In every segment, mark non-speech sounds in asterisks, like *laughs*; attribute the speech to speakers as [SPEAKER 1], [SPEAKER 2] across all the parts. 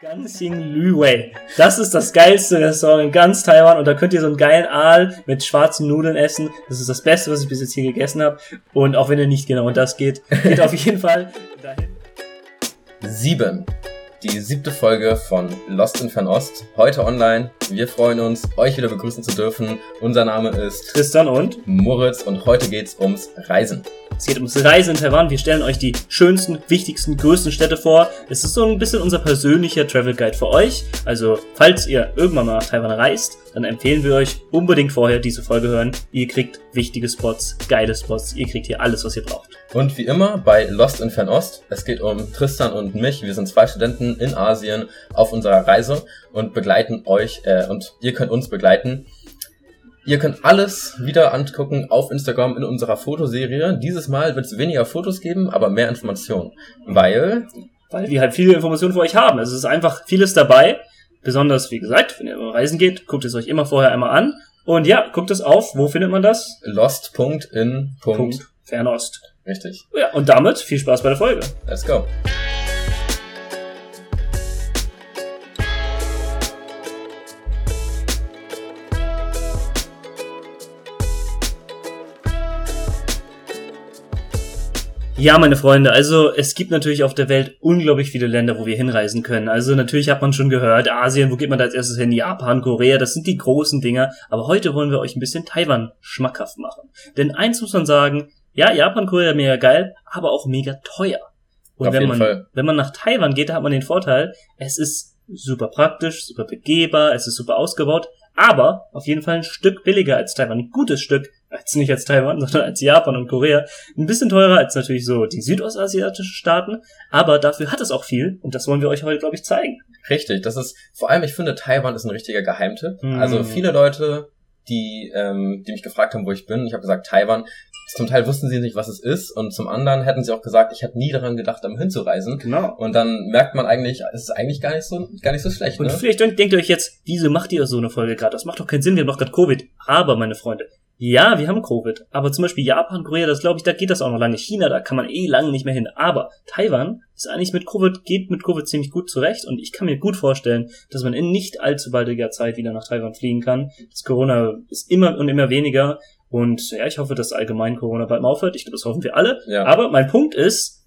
[SPEAKER 1] Gansing Lüwei. Das ist das geilste Restaurant in ganz Taiwan und da könnt ihr so einen geilen Aal mit schwarzen Nudeln essen. Das ist das Beste, was ich bis jetzt hier gegessen habe. Und auch wenn ihr nicht genau um das geht, geht auf jeden Fall dahin.
[SPEAKER 2] Sieben. Die siebte Folge von Lost in Fernost. Heute online. Wir freuen uns, euch wieder begrüßen zu dürfen. Unser Name ist
[SPEAKER 1] Tristan und
[SPEAKER 2] Moritz und heute geht's ums Reisen.
[SPEAKER 1] Es geht ums Reisen in Taiwan. Wir stellen euch die schönsten, wichtigsten, größten Städte vor. Es ist so ein bisschen unser persönlicher Travel Guide für euch. Also, falls ihr irgendwann mal nach Taiwan reist, dann empfehlen wir euch unbedingt vorher diese Folge hören. Ihr kriegt wichtige Spots, geile Spots. Ihr kriegt hier alles, was ihr braucht.
[SPEAKER 2] Und wie immer bei Lost in Fernost. Es geht um Tristan und mich. Wir sind zwei Studenten in Asien auf unserer Reise und begleiten euch äh, und ihr könnt uns begleiten. Ihr könnt alles wieder angucken auf Instagram in unserer Fotoserie. Dieses Mal wird es weniger Fotos geben, aber mehr Informationen. Weil
[SPEAKER 1] Weil wir halt viele Informationen für euch haben. Es ist einfach vieles dabei. Besonders, wie gesagt, wenn ihr reisen geht, guckt es euch immer vorher einmal an. Und ja, guckt es auf. Wo findet man das?
[SPEAKER 2] lost.in.
[SPEAKER 1] Punkt. Fernost.
[SPEAKER 2] Richtig.
[SPEAKER 1] Ja, und damit viel Spaß bei der Folge.
[SPEAKER 2] Let's go.
[SPEAKER 1] Ja, meine Freunde, also es gibt natürlich auf der Welt unglaublich viele Länder, wo wir hinreisen können. Also natürlich hat man schon gehört, Asien, wo geht man da als erstes hin? Japan, Korea, das sind die großen Dinger. Aber heute wollen wir euch ein bisschen Taiwan schmackhaft machen. Denn eins muss man sagen, ja, Japan, Korea, mega geil, aber auch mega teuer. Und
[SPEAKER 2] Auf
[SPEAKER 1] wenn
[SPEAKER 2] jeden
[SPEAKER 1] man,
[SPEAKER 2] Fall.
[SPEAKER 1] wenn man nach Taiwan geht, da hat man den Vorteil, es ist super praktisch, super begehbar, es ist super ausgebaut, aber auf jeden Fall ein Stück billiger als Taiwan. Ein gutes Stück, als nicht als Taiwan, *laughs* sondern als Japan und Korea. Ein bisschen teurer als natürlich so die südostasiatischen Staaten, aber dafür hat es auch viel und das wollen wir euch heute, glaube ich, zeigen.
[SPEAKER 2] Richtig, das ist, vor allem, ich finde, Taiwan ist ein richtiger Geheimtipp.
[SPEAKER 1] Mhm.
[SPEAKER 2] Also viele Leute, die, ähm, die mich gefragt haben, wo ich bin, ich habe gesagt, Taiwan, zum Teil wussten sie nicht, was es ist und zum anderen hätten sie auch gesagt, ich hätte nie daran gedacht, da hinzureisen.
[SPEAKER 1] Genau.
[SPEAKER 2] Und dann merkt man eigentlich, es ist eigentlich gar nicht so, gar nicht so schlecht,
[SPEAKER 1] Und
[SPEAKER 2] ne?
[SPEAKER 1] vielleicht denkt ihr euch jetzt, wieso macht ihr so eine Folge gerade? Das macht doch keinen Sinn, wir haben doch gerade Covid. Aber, meine Freunde, ja, wir haben Covid. Aber zum Beispiel Japan, Korea, das glaube ich, da geht das auch noch lange. China, da kann man eh lange nicht mehr hin. Aber Taiwan ist eigentlich mit Covid, geht mit Covid ziemlich gut zurecht. Und ich kann mir gut vorstellen, dass man in nicht allzu baldiger Zeit wieder nach Taiwan fliegen kann. Das Corona ist immer und immer weniger. Und ja, ich hoffe, dass allgemein Corona bald mal aufhört. Ich glaube, das hoffen wir alle.
[SPEAKER 2] Ja.
[SPEAKER 1] Aber mein Punkt ist,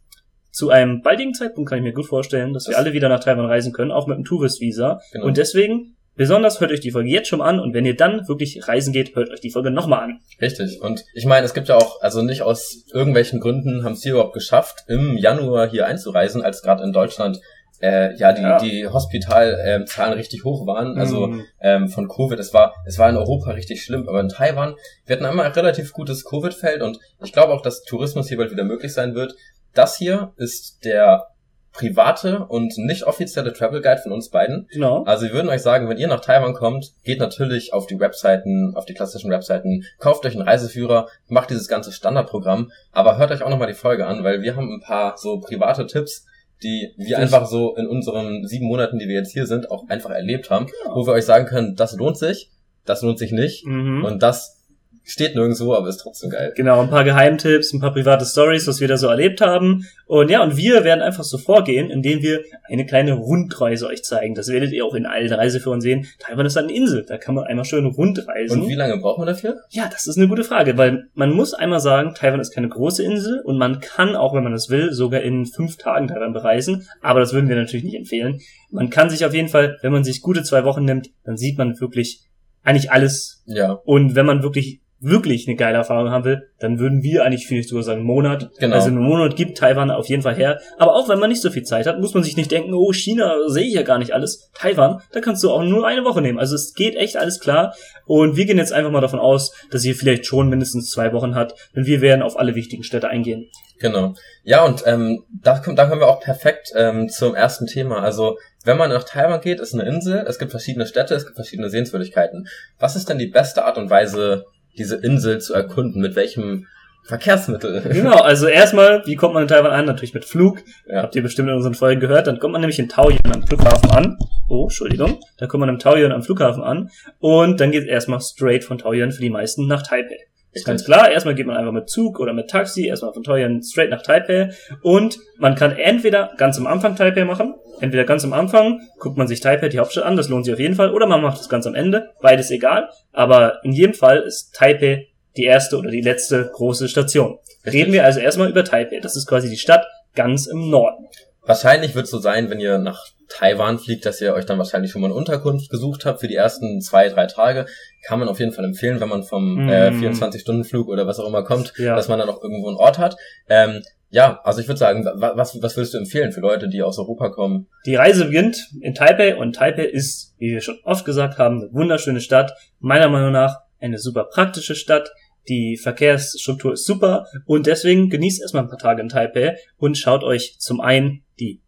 [SPEAKER 1] zu einem baldigen Zeitpunkt kann ich mir gut vorstellen, dass wir
[SPEAKER 2] Das-
[SPEAKER 1] alle wieder nach Taiwan reisen können, auch mit einem Tourist-Visa.
[SPEAKER 2] Genau.
[SPEAKER 1] Und deswegen, besonders hört euch die Folge jetzt schon mal an und wenn ihr dann wirklich reisen geht, hört euch die Folge nochmal an.
[SPEAKER 2] Richtig. Und ich meine, es gibt ja auch, also nicht aus irgendwelchen Gründen haben sie überhaupt geschafft, im Januar hier einzureisen, als gerade in Deutschland äh, ja die
[SPEAKER 1] Ja.
[SPEAKER 2] die Hospitalzahlen richtig hoch waren. Also
[SPEAKER 1] Mhm.
[SPEAKER 2] ähm, von Covid. Es war, es war in Europa richtig schlimm, aber in Taiwan, wir hatten einmal ein relativ gutes Covid-Feld und ich glaube auch, dass Tourismus hier bald wieder möglich sein wird. Das hier ist der private und nicht offizielle Travel Guide von uns beiden.
[SPEAKER 1] Genau.
[SPEAKER 2] Also wir würden euch sagen, wenn ihr nach Taiwan kommt, geht natürlich auf die Webseiten, auf die klassischen Webseiten, kauft euch einen Reiseführer, macht dieses ganze Standardprogramm, aber hört euch auch nochmal die Folge an, weil wir haben ein paar so private Tipps, die wir einfach so in unseren sieben Monaten, die wir jetzt hier sind, auch einfach erlebt haben,
[SPEAKER 1] Genau.
[SPEAKER 2] wo wir euch sagen können, das lohnt sich, das lohnt sich nicht
[SPEAKER 1] Mhm.
[SPEAKER 2] und das steht nirgendwo, aber ist trotzdem geil.
[SPEAKER 1] Genau, ein paar Geheimtipps, ein paar private Stories, was wir da so erlebt haben. Und ja, und wir werden einfach so vorgehen, indem wir eine kleine Rundreise euch zeigen. Das werdet ihr auch in allen Reiseführern sehen. Taiwan ist eine Insel, da kann man einmal schön rundreisen.
[SPEAKER 2] Und wie lange braucht man dafür?
[SPEAKER 1] Ja, das ist eine gute Frage, weil man muss einmal sagen, Taiwan ist keine große Insel und man kann auch, wenn man es will, sogar in fünf Tagen Taiwan bereisen. Aber das würden wir natürlich nicht empfehlen. Man kann sich auf jeden Fall, wenn man sich gute zwei Wochen nimmt, dann sieht man wirklich eigentlich alles.
[SPEAKER 2] Ja,
[SPEAKER 1] Und wenn man wirklich wirklich eine geile Erfahrung haben will, dann würden wir eigentlich vielleicht sogar sagen Monat.
[SPEAKER 2] Genau.
[SPEAKER 1] Also einen Monat gibt Taiwan auf jeden Fall her. Aber auch wenn man nicht so viel Zeit hat, muss man sich nicht denken, oh, China sehe ich ja gar nicht alles. Taiwan, da kannst du auch nur eine Woche nehmen. Also es geht echt alles klar. Und wir gehen jetzt einfach mal davon aus, dass ihr vielleicht schon mindestens zwei Wochen hat. Denn wir werden auf alle wichtigen Städte eingehen.
[SPEAKER 2] Genau. Ja, und ähm, da, kommt, da kommen wir auch perfekt ähm, zum ersten Thema. Also, wenn man nach Taiwan geht, ist eine Insel, es gibt verschiedene Städte, es gibt verschiedene Sehenswürdigkeiten. Was ist denn die beste Art und Weise, diese Insel zu erkunden? Mit welchem Verkehrsmittel?
[SPEAKER 1] Genau, also erstmal, wie kommt man in Taiwan an? Natürlich mit Flug.
[SPEAKER 2] Ja.
[SPEAKER 1] Habt ihr bestimmt in unseren Folgen gehört. Dann kommt man nämlich in Taoyuan am Flughafen an. Oh, Entschuldigung. Da kommt man im Taoyuan am Flughafen an. Und dann geht es erstmal straight von Taoyuan für die meisten nach Taipei. Ist ganz klar, erstmal geht man einfach mit Zug oder mit Taxi, erstmal von Teuern straight nach Taipei. Und man kann entweder ganz am Anfang Taipei machen, entweder ganz am Anfang guckt man sich Taipei, die Hauptstadt an, das lohnt sich auf jeden Fall, oder man macht es ganz am Ende, beides egal, aber in jedem Fall ist Taipei die erste oder die letzte große Station. Reden wir also erstmal über Taipei, das ist quasi die Stadt ganz im Norden.
[SPEAKER 2] Wahrscheinlich wird es so sein, wenn ihr nach Taiwan fliegt, dass ihr euch dann wahrscheinlich schon mal eine Unterkunft gesucht habt für die ersten zwei, drei Tage. Kann man auf jeden Fall empfehlen, wenn man vom
[SPEAKER 1] Mm.
[SPEAKER 2] äh, 24-Stunden-Flug oder was auch immer kommt,
[SPEAKER 1] Ja.
[SPEAKER 2] dass man dann auch irgendwo einen Ort hat. Ähm, ja, also ich würde sagen, wa- was, was würdest du empfehlen für Leute, die aus Europa kommen?
[SPEAKER 1] Die Reise beginnt in Taipei und Taipei ist, wie wir schon oft gesagt haben, eine wunderschöne Stadt. Meiner Meinung nach eine super praktische Stadt. Die Verkehrsstruktur ist super und deswegen genießt erstmal ein paar Tage in Taipei und schaut euch zum einen die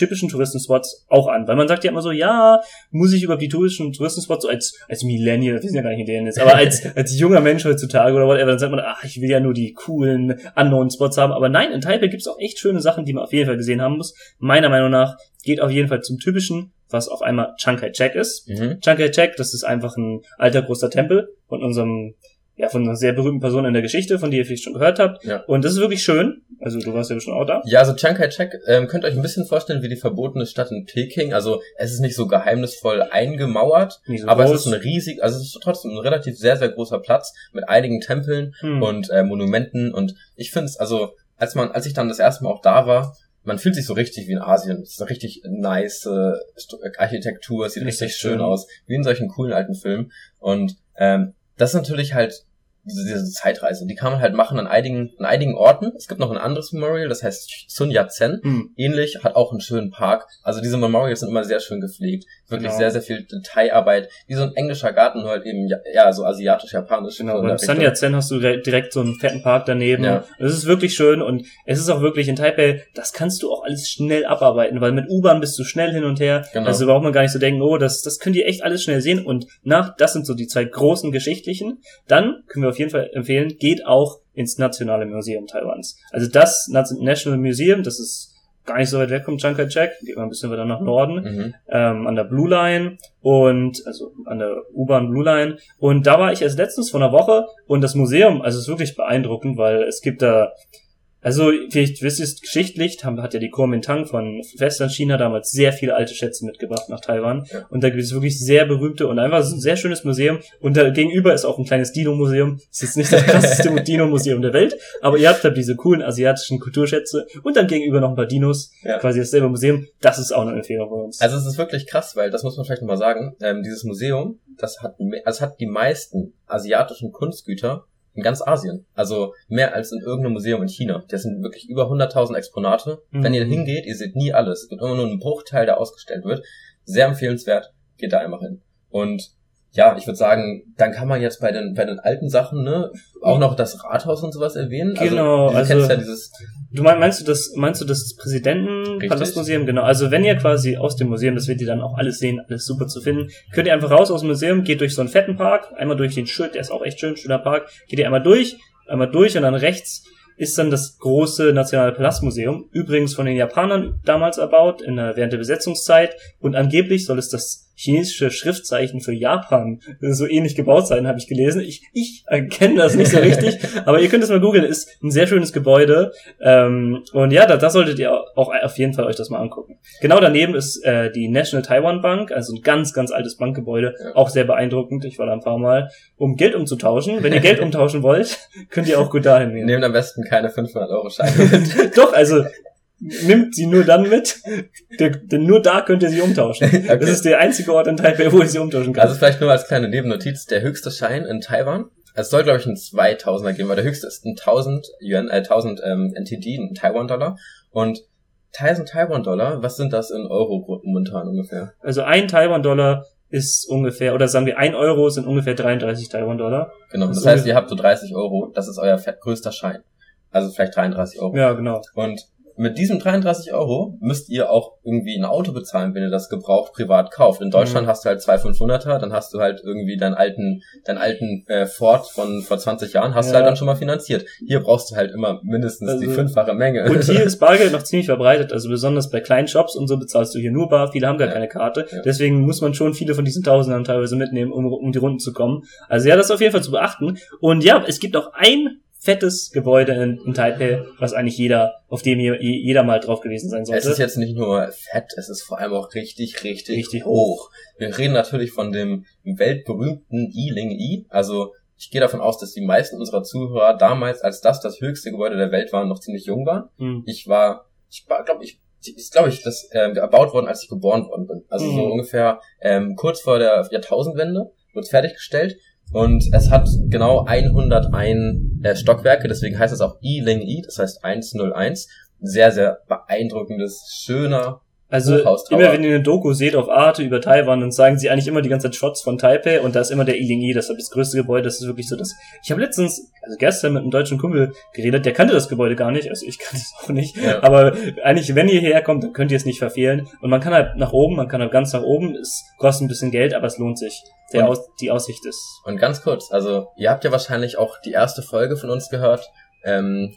[SPEAKER 1] typischen Touristenspots auch an, weil man sagt ja immer so, ja, muss ich über die typischen Touristenspots so als als Millennial, wir sind ja gar nicht Millennials, aber als *laughs* als junger Mensch heutzutage oder whatever, dann sagt man, ach, ich will ja nur die coolen unknown Spots haben, aber nein, in Taipei gibt's auch echt schöne Sachen, die man auf jeden Fall gesehen haben muss. Meiner Meinung nach geht auf jeden Fall zum typischen, was auf einmal Chiang Kai-shek ist.
[SPEAKER 2] Mhm.
[SPEAKER 1] Chiang Kai-shek, das ist einfach ein alter großer Tempel von unserem ja, von einer sehr berühmten Person in der Geschichte, von der ihr vielleicht schon gehört habt.
[SPEAKER 2] Ja.
[SPEAKER 1] Und das ist wirklich schön. Also du warst ja bestimmt auch da.
[SPEAKER 2] Ja, also Chiang Kai-shek, ähm, könnt ihr euch ein bisschen vorstellen wie die verbotene Stadt in Peking. Also es ist nicht so geheimnisvoll eingemauert,
[SPEAKER 1] so
[SPEAKER 2] aber
[SPEAKER 1] groß.
[SPEAKER 2] es ist ein riesig, also es ist trotzdem ein relativ sehr, sehr großer Platz mit einigen Tempeln
[SPEAKER 1] Hm.
[SPEAKER 2] und äh, Monumenten. Und ich finde es, also als man, als ich dann das erste Mal auch da war, man fühlt sich so richtig wie in Asien. Es ist eine richtig nice äh, Architektur, es sieht
[SPEAKER 1] Richtig
[SPEAKER 2] richtig, schön
[SPEAKER 1] schön.
[SPEAKER 2] aus, wie in solchen coolen alten Filmen. Und ähm, das ist natürlich halt diese, diese Zeitreise. Die kann man halt machen an einigen, an einigen Orten. Es gibt noch ein anderes Memorial, das heißt Sun Yat-sen.
[SPEAKER 1] Hm.
[SPEAKER 2] Ähnlich, hat auch einen schönen Park. Also diese Memorials sind immer sehr schön gepflegt. Wirklich
[SPEAKER 1] Genau.
[SPEAKER 2] sehr, sehr viel Detailarbeit. Wie so ein englischer Garten, nur halt eben, ja, so asiatisch-japanisch.
[SPEAKER 1] Genau,
[SPEAKER 2] so
[SPEAKER 1] beim Sun. Yat-sen hast du direkt, direkt so einen fetten Park daneben.
[SPEAKER 2] Ja.
[SPEAKER 1] Das ist wirklich schön und es ist auch wirklich in Taipei, das kannst du auch alles schnell abarbeiten, weil mit U-Bahn bist du schnell hin und her.
[SPEAKER 2] Genau.
[SPEAKER 1] Also braucht man gar nicht so denken, oh, das, das könnt ihr echt alles schnell sehen. Und nach, das sind so die zwei großen geschichtlichen. Dann können wir auf jeden Fall empfehlen, geht auch ins Nationale Museum Taiwans. Also das National Museum, das ist gar nicht so weit weg vom Chiang Kai-shek, geht mal ein bisschen weiter nach Norden
[SPEAKER 2] Mhm.
[SPEAKER 1] ähm, an der Blue Line und also an der U-Bahn Blue Line und da war ich erst letztens vor einer Woche und das Museum, also es ist wirklich beeindruckend, weil es gibt da also vielleicht wisst ihr es geschichtlich, haben, hat ja die Kuomintang von Festlandchina damals sehr viele alte Schätze mitgebracht nach Taiwan
[SPEAKER 2] Ja.
[SPEAKER 1] und da gibt es wirklich sehr berühmte und einfach ein sehr schönes Museum und da gegenüber ist auch ein kleines Dino-Museum. Es ist nicht das *laughs* krasseste Dino-Museum der Welt, aber ihr habt da diese coolen asiatischen Kulturschätze und dann gegenüber noch ein paar Dinos,
[SPEAKER 2] Ja.
[SPEAKER 1] quasi dasselbe Museum. Das ist auch eine Empfehlung von uns.
[SPEAKER 2] Also es ist wirklich krass, weil das muss man vielleicht nochmal sagen. Ähm, dieses Museum, das hat, also hat die meisten asiatischen Kunstgüter in ganz Asien. Also mehr als in irgendeinem Museum in China. Das sind wirklich über 100.000 Exponate.
[SPEAKER 1] Mhm.
[SPEAKER 2] Wenn ihr hingeht, ihr seht nie alles. Es gibt immer nur einen Bruchteil, der ausgestellt wird. Sehr empfehlenswert. Geht da einmal hin. Und ja, ich würde sagen, dann kann man jetzt bei den, bei den alten Sachen, ne, auch noch das Rathaus und sowas erwähnen.
[SPEAKER 1] Genau,
[SPEAKER 2] Also, du
[SPEAKER 1] also-
[SPEAKER 2] ja dieses,
[SPEAKER 1] Du mein, meinst du das, meinst du das Präsidentenpalastmuseum? Genau. Also wenn ihr quasi aus dem Museum, das werdet ihr dann auch alles sehen, alles super zu finden, könnt ihr einfach raus aus dem Museum, geht durch so einen fetten Park, einmal durch den Schild, der ist auch echt schön, schöner Park, geht ihr einmal durch, einmal durch und dann rechts ist dann das große Nationale Palastmuseum, übrigens von den Japanern damals erbaut, in der, während der Besetzungszeit und angeblich soll es das chinesische Schriftzeichen für Japan so ähnlich gebaut sein, habe ich gelesen. Ich, ich erkenne das nicht so richtig, *laughs* aber ihr könnt es mal googeln, ist ein sehr schönes Gebäude. Ähm, und ja, da, da solltet ihr auch auf jeden Fall euch das mal angucken. Genau daneben ist äh, die National Taiwan Bank, also ein ganz, ganz altes Bankgebäude,
[SPEAKER 2] Ja.
[SPEAKER 1] auch sehr beeindruckend. Ich war da ein paar Mal, um Geld umzutauschen. Wenn ihr Geld *laughs* umtauschen wollt, könnt ihr auch gut dahin gehen.
[SPEAKER 2] nehmt am besten keine 500-Euro-Scheine *laughs* mit.
[SPEAKER 1] Doch, also nimmt sie nur dann mit, denn nur da könnt ihr sie umtauschen. *laughs*
[SPEAKER 2] Okay.
[SPEAKER 1] Das ist der einzige Ort in Taipei, wo ihr sie umtauschen könnt.
[SPEAKER 2] Also vielleicht nur als kleine Nebennotiz, der höchste Schein in Taiwan, es soll glaube ich ein 2000er geben, weil der höchste ist ein 1000 Yuan, äh, 1000 ähm, NTD, ein Taiwan-Dollar und 1000 Taiwan-Dollar, was sind das in Euro momentan ungefähr?
[SPEAKER 1] Also ein Taiwan-Dollar ist ungefähr, oder sagen wir ein Euro sind ungefähr 33 Taiwan-Dollar.
[SPEAKER 2] Genau,
[SPEAKER 1] Das
[SPEAKER 2] das heißt, ihr habt so 30 Euro, das ist euer größter Schein. Also vielleicht 33 Euro.
[SPEAKER 1] Ja, genau.
[SPEAKER 2] Und mit diesem 33 Euro müsst ihr auch irgendwie ein Auto bezahlen, wenn ihr das gebraucht privat kauft. In Deutschland
[SPEAKER 1] Mhm.
[SPEAKER 2] hast du halt zwei 500er, dann hast du halt irgendwie deinen alten, deinen alten äh, Ford von vor 20 Jahren, hast du
[SPEAKER 1] Ja.
[SPEAKER 2] halt dann schon mal finanziert. Hier brauchst du halt immer mindestens die
[SPEAKER 1] Also-
[SPEAKER 2] fünffache Menge.
[SPEAKER 1] Und hier *laughs* ist Bargeld noch ziemlich verbreitet, also besonders bei kleinen Shops und so bezahlst du hier nur bar, viele haben gar
[SPEAKER 2] Ja.
[SPEAKER 1] keine Karte,
[SPEAKER 2] Ja.
[SPEAKER 1] deswegen muss man schon viele von diesen Tausendern teilweise mitnehmen, um, um die Runden zu kommen. Also ja, das ist auf jeden Fall zu beachten. Und ja, es gibt auch ein fettes Gebäude in, in Taipei, was eigentlich jeder, auf dem hier je- jeder mal drauf gewesen sein
[SPEAKER 2] Es
[SPEAKER 1] sollte.
[SPEAKER 2] ist jetzt nicht nur fett, es ist vor allem auch richtig, richtig,
[SPEAKER 1] Richtig
[SPEAKER 2] hoch. Wir reden natürlich von dem weltberühmten Yiling Yi. Also ich gehe davon aus, dass die meisten unserer Zuhörer damals, als das das höchste Gebäude der Welt war, noch ziemlich jung waren.
[SPEAKER 1] Hm.
[SPEAKER 2] Ich war, ich war, glaube ich, ist glaube ich, das ähm, erbaut worden, als ich geboren worden bin. Also so
[SPEAKER 1] Mhm.
[SPEAKER 2] ungefähr ähm, kurz vor der Jahrtausendwende wurde es fertiggestellt. Und es hat genau 101 äh, Stockwerke, deswegen heißt es auch Yiling Yi, das heißt 101. Sehr, sehr beeindruckendes, schöner
[SPEAKER 1] Also immer wenn ihr eine Doku seht auf Arte über Taiwan, dann sagen sie eigentlich immer die ganze Zeit Shots von Taipei und da ist immer der Ilingi, das ist das größte Gebäude, das ist wirklich so das. Ich habe letztens, also gestern mit einem deutschen Kumpel geredet, der kannte das Gebäude gar nicht, also ich *laughs* kannte es auch nicht,
[SPEAKER 2] Ja.
[SPEAKER 1] aber eigentlich, wenn ihr hierher kommt, dann könnt ihr es nicht verfehlen und man kann halt nach oben, man kann halt ganz nach oben, es kostet ein bisschen Geld, aber es lohnt sich. Der
[SPEAKER 2] Und-
[SPEAKER 1] Aus, die Aussicht ist.
[SPEAKER 2] Und ganz kurz, also ihr habt ja wahrscheinlich auch die erste Folge von uns gehört, ähm,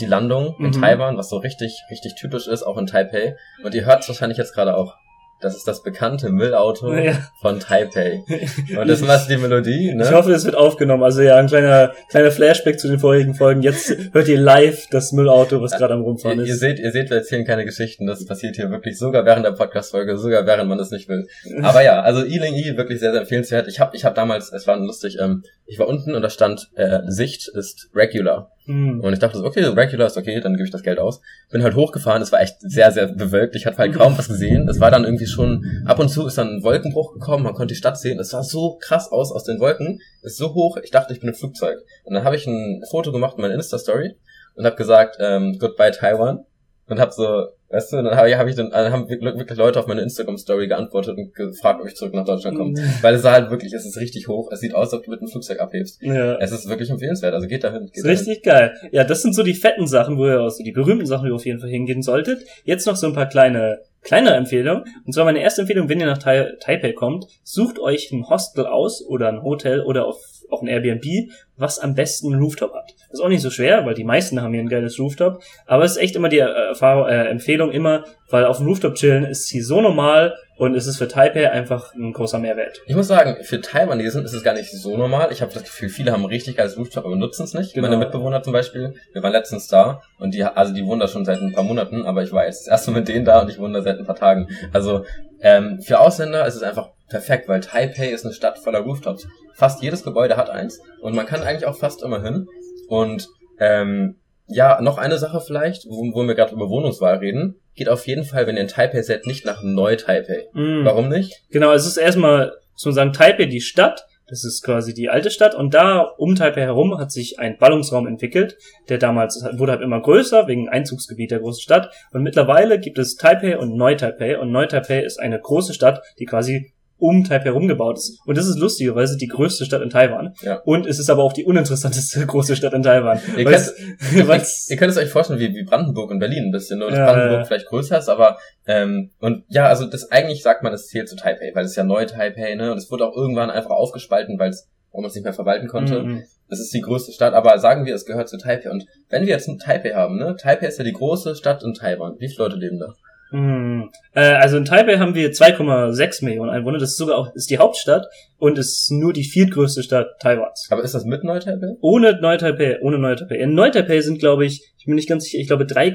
[SPEAKER 2] die Landung in
[SPEAKER 1] Mhm.
[SPEAKER 2] Taiwan, was so richtig, richtig typisch ist, auch in Taipei. Und ihr hört es wahrscheinlich jetzt gerade auch. Das ist das bekannte Müllauto
[SPEAKER 1] Ja.
[SPEAKER 2] von Taipei. *laughs* Und das ist die Melodie,
[SPEAKER 1] Ich
[SPEAKER 2] ne?
[SPEAKER 1] hoffe, es wird aufgenommen. Also ja, ein kleiner, kleiner Flashback zu den vorigen Folgen. Jetzt hört ihr live das Müllauto, was gerade am Rumfahren
[SPEAKER 2] Ihr, ihr
[SPEAKER 1] ist.
[SPEAKER 2] seht, ihr seht, wir erzählen keine Geschichten. Das passiert hier wirklich sogar während der Podcast-Folge, sogar während man es nicht will. Aber ja, also Ealing E wirklich sehr, sehr empfehlenswert. Ich habe ich hab damals, es war lustig, ähm, ich war unten und da stand äh, Sicht ist regular.
[SPEAKER 1] Hm.
[SPEAKER 2] Und ich dachte so, okay, regular ist okay, dann gebe ich das Geld aus. Bin halt hochgefahren, es war echt sehr, sehr bewölkt. Ich hatte halt kaum was gesehen. Es war dann irgendwie schon, ab und zu ist dann ein Wolkenbruch gekommen, man konnte die Stadt sehen. Es sah so krass aus aus den Wolken, ist so hoch, ich dachte, ich bin im Flugzeug. Und dann habe ich ein Foto gemacht in meiner Insta-Story und habe gesagt, ähm, goodbye Taiwan. Und hab so, weißt du, dann habe ich, hab ich dann, dann haben wirklich Leute auf meine Instagram-Story geantwortet und gefragt, ob ich zurück nach Deutschland komme. Weil es sah halt wirklich, es ist richtig hoch. Es sieht aus, als ob du mit einem Flugzeug abhebst.
[SPEAKER 1] Ja.
[SPEAKER 2] Es ist wirklich empfehlenswert, also geht dahin. Geht
[SPEAKER 1] ist richtig geil. Ja, das sind so die fetten Sachen, wo ihr also die berühmten Sachen, wo ihr auf jeden Fall hingehen solltet. Jetzt noch so ein paar kleine, kleinere Empfehlungen. Und zwar meine erste Empfehlung, wenn ihr nach Tai Taipei kommt, sucht euch ein Hostel aus oder ein Hotel oder auf, auch ein Airbnb, was am besten einen Rooftop hat. Das ist auch nicht so schwer, weil die meisten haben hier ein geiles Rooftop. Aber es ist echt immer die äh, Erfahrung, äh, Empfehlung immer, weil auf dem Rooftop chillen ist hier so normal und es ist für Taipei einfach ein großer Mehrwert.
[SPEAKER 2] Ich muss sagen, für Taiwanesen ist es gar nicht so normal. Ich habe das Gefühl, viele haben ein richtig geiles Rooftop, aber nutzen es nicht.
[SPEAKER 1] Genau.
[SPEAKER 2] Meine Mitbewohner zum Beispiel, wir waren letztens da und die, also die wohnen da schon seit ein paar Monaten, aber ich war jetzt Mal mit denen da und ich wohne da seit ein paar Tagen. Also ähm, für Ausländer ist es einfach perfekt, weil Taipei ist eine Stadt voller Rooftops. Fast jedes Gebäude hat eins und man kann eigentlich auch fast immer hin. Und ähm, ja, noch eine Sache vielleicht, wo, wo wir gerade über Wohnungswahl reden. Geht auf jeden Fall, wenn ihr in Taipei seid, nicht nach Neu-Taipei.
[SPEAKER 1] Mm.
[SPEAKER 2] Warum nicht?
[SPEAKER 1] Genau, es ist erstmal, muss man sagen, Taipei die Stadt, das ist quasi die alte Stadt und da um Taipei herum hat sich ein Ballungsraum entwickelt, der damals wurde halt immer größer wegen Einzugsgebiet der großen Stadt und mittlerweile gibt es Taipei und Neu-Taipei und Neu-Taipei ist eine große Stadt, die quasi um Taipei rumgebaut ist. Und das ist lustigerweise die größte Stadt in Taiwan.
[SPEAKER 2] Ja.
[SPEAKER 1] Und es ist aber auch die uninteressanteste *laughs* große Stadt in Taiwan.
[SPEAKER 2] Ihr Ihr, *laughs*
[SPEAKER 1] weil's-
[SPEAKER 2] ihr könnt es euch vorstellen wie, wie Brandenburg und Berlin ein bisschen, nur dass
[SPEAKER 1] Ja,
[SPEAKER 2] Brandenburg
[SPEAKER 1] ja.
[SPEAKER 2] vielleicht größer ist, aber ähm, und ja, also das eigentlich sagt man, es zählt zu Taipei, weil es ja neu Taipei, ne? Und es wurde auch irgendwann einfach aufgespalten, weil es weil man es nicht mehr verwalten konnte.
[SPEAKER 1] Mhm.
[SPEAKER 2] Das ist die größte Stadt, aber sagen wir, es gehört zu Taipei. Und wenn wir jetzt ein Taipei haben, ne? Taipei ist ja die große Stadt in Taiwan. Wie viele Leute leben da?
[SPEAKER 1] Hm. Äh, also in Taipei haben wir 2,6 Millionen Einwohner. Das ist sogar auch ist die Hauptstadt und ist nur die viertgrößte Stadt Taiwans.
[SPEAKER 2] Aber ist das mit Neu-Taipei?
[SPEAKER 1] Ohne Neu-Taipei, ohne Neu-Taipei. In Neu-Taipei sind, glaube ich, ich bin nicht ganz sicher, ich glaube 3,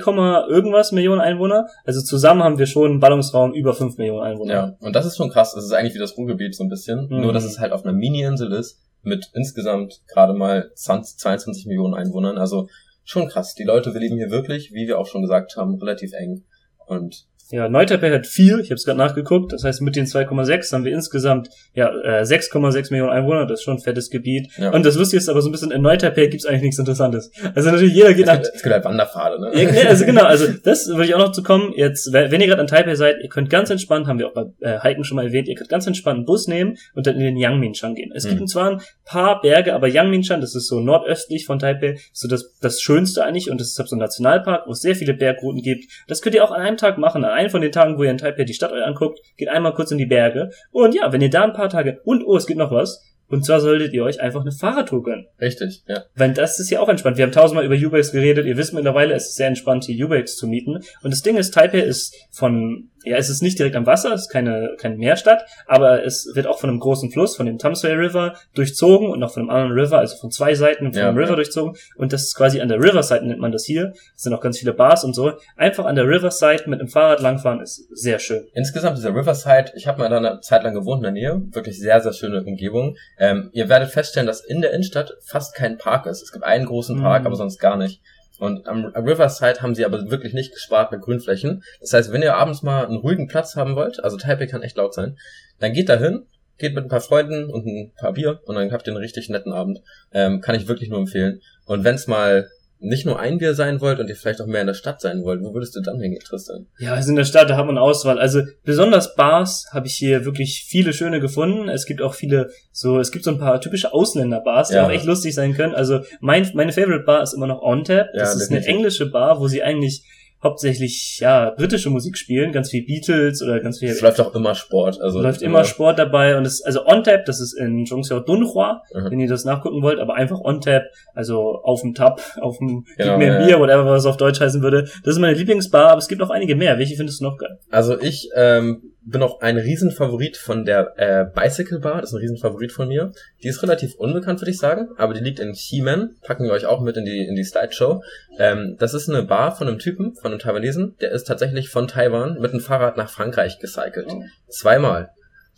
[SPEAKER 1] irgendwas Millionen Einwohner. Also zusammen haben wir schon einen Ballungsraum über 5 Millionen Einwohner.
[SPEAKER 2] Ja. Und das ist schon krass. Das ist eigentlich wie das Ruhrgebiet so ein bisschen.
[SPEAKER 1] Mhm.
[SPEAKER 2] Nur, dass es halt auf einer Mini-Insel ist mit insgesamt gerade mal 20, 22 Millionen Einwohnern. Also schon krass. Die Leute, wir leben hier wirklich, wie wir auch schon gesagt haben, relativ eng. Und
[SPEAKER 1] Ja, Neu-Taipei hat vier, ich habe es gerade nachgeguckt, das heißt mit den 2,6 haben wir insgesamt ja äh, 6,6 Millionen Einwohner, das ist schon ein fettes Gebiet.
[SPEAKER 2] Ja.
[SPEAKER 1] Und das Lustige ist aber so ein bisschen, in Neu-Taipei gibt's eigentlich nichts Interessantes. Also natürlich jeder geht
[SPEAKER 2] Es
[SPEAKER 1] nach...
[SPEAKER 2] gibt, es gibt halt Wanderpfade, ne?
[SPEAKER 1] Ja, also genau, also *laughs* das würde ich auch noch zu kommen. Jetzt, wenn ihr gerade an Taipei seid, ihr könnt ganz entspannt, haben wir auch bei äh, Hiken schon mal erwähnt, ihr könnt ganz entspannt einen Bus nehmen und dann in den Yangmingshan gehen. Es
[SPEAKER 2] Mhm.
[SPEAKER 1] gibt zwar ein paar Berge, aber Yangmingshan, das ist so nordöstlich von Taipei, ist so das, das Schönste eigentlich und es ist halt so ein Nationalpark, wo es sehr viele Bergrouten gibt. Das könnt ihr auch an einem Tag machen, an einem von den Tagen, wo ihr in Taipei die Stadt euch anguckt, geht einmal kurz in die Berge und ja, wenn ihr da ein paar Tage, und oh, es gibt noch was, und zwar solltet ihr euch einfach eine Fahrradtour gönnen.
[SPEAKER 2] Richtig, ja.
[SPEAKER 1] Weil das ist ja auch entspannt. Wir haben tausendmal über Ubex geredet. Ihr wisst mittlerweile, es ist sehr entspannt, hier Ubex zu mieten. Und das Ding ist, Taipei ist von, ja, es ist nicht direkt am Wasser, es ist keine, keine Meerstadt, aber es wird auch von einem großen Fluss, von dem Tamsui River durchzogen und auch von einem anderen River, also von zwei Seiten von
[SPEAKER 2] Ja,
[SPEAKER 1] einem River
[SPEAKER 2] ja.
[SPEAKER 1] durchzogen. Und das ist quasi an der Riverside, nennt man das hier. Es sind auch ganz viele Bars und so. Einfach an der Riverside mit einem Fahrrad langfahren ist sehr schön.
[SPEAKER 2] Insgesamt dieser Riverside, ich habe mal da eine Zeit lang gewohnt in der Nähe, wirklich sehr, sehr schöne Umgebung. Ähm, ihr werdet feststellen, dass in der Innenstadt fast kein Park ist. Es gibt einen großen Park,
[SPEAKER 1] Mhm.
[SPEAKER 2] aber sonst gar nicht. Und am, Riverside haben sie aber wirklich nicht gespart mit Grünflächen. Das heißt, wenn ihr abends mal einen ruhigen Platz haben wollt, also Taipei kann echt laut sein, dann geht da hin, geht mit ein paar Freunden und ein paar Bier und dann habt ihr einen richtig netten Abend. Ähm, kann ich wirklich nur empfehlen. Und wenn es mal nicht nur ein Bier sein wollt und ihr vielleicht auch mehr in der Stadt sein wollt, wo würdest du dann hingehen, Tristan?
[SPEAKER 1] Ja, also in der Stadt, da hat man Auswahl. Also besonders Bars habe ich hier wirklich viele schöne gefunden. Es gibt auch viele so, es gibt so ein paar typische Ausländerbars, die
[SPEAKER 2] Ja.
[SPEAKER 1] auch echt lustig sein können. Also mein, meine Favorite Bar ist immer noch On Tap.
[SPEAKER 2] Ja,
[SPEAKER 1] Das ist eine
[SPEAKER 2] definitiv.
[SPEAKER 1] englische Bar, wo sie eigentlich hauptsächlich ja britische Musik spielen, ganz viel Beatles oder ganz viel
[SPEAKER 2] Es läuft auch immer Sport. Also
[SPEAKER 1] läuft immer Sport dabei und es also On Tap, das ist in Zhongxiao Dunhua,
[SPEAKER 2] Mhm.
[SPEAKER 1] wenn ihr das nachgucken wollt, aber einfach On Tap, also auf dem Tab, auf dem
[SPEAKER 2] Genau,
[SPEAKER 1] gib mir ein
[SPEAKER 2] ja,
[SPEAKER 1] Bier, whatever was auf Deutsch heißen würde. Das ist meine Lieblingsbar, aber es gibt noch einige mehr. Welche findest du noch geil?
[SPEAKER 2] Also ich ähm, bin auch ein Riesenfavorit von der äh, Bicycle Bar. Das ist ein Riesenfavorit von mir. Die ist relativ unbekannt, würde ich sagen, aber die liegt in Ximen. Packen wir euch auch mit in die in die Slideshow. Ähm, das ist eine Bar von einem Typen, von einem Taiwanesen. Der ist tatsächlich von Taiwan mit dem Fahrrad nach Frankreich gecycelt.
[SPEAKER 1] Oh.
[SPEAKER 2] Zweimal.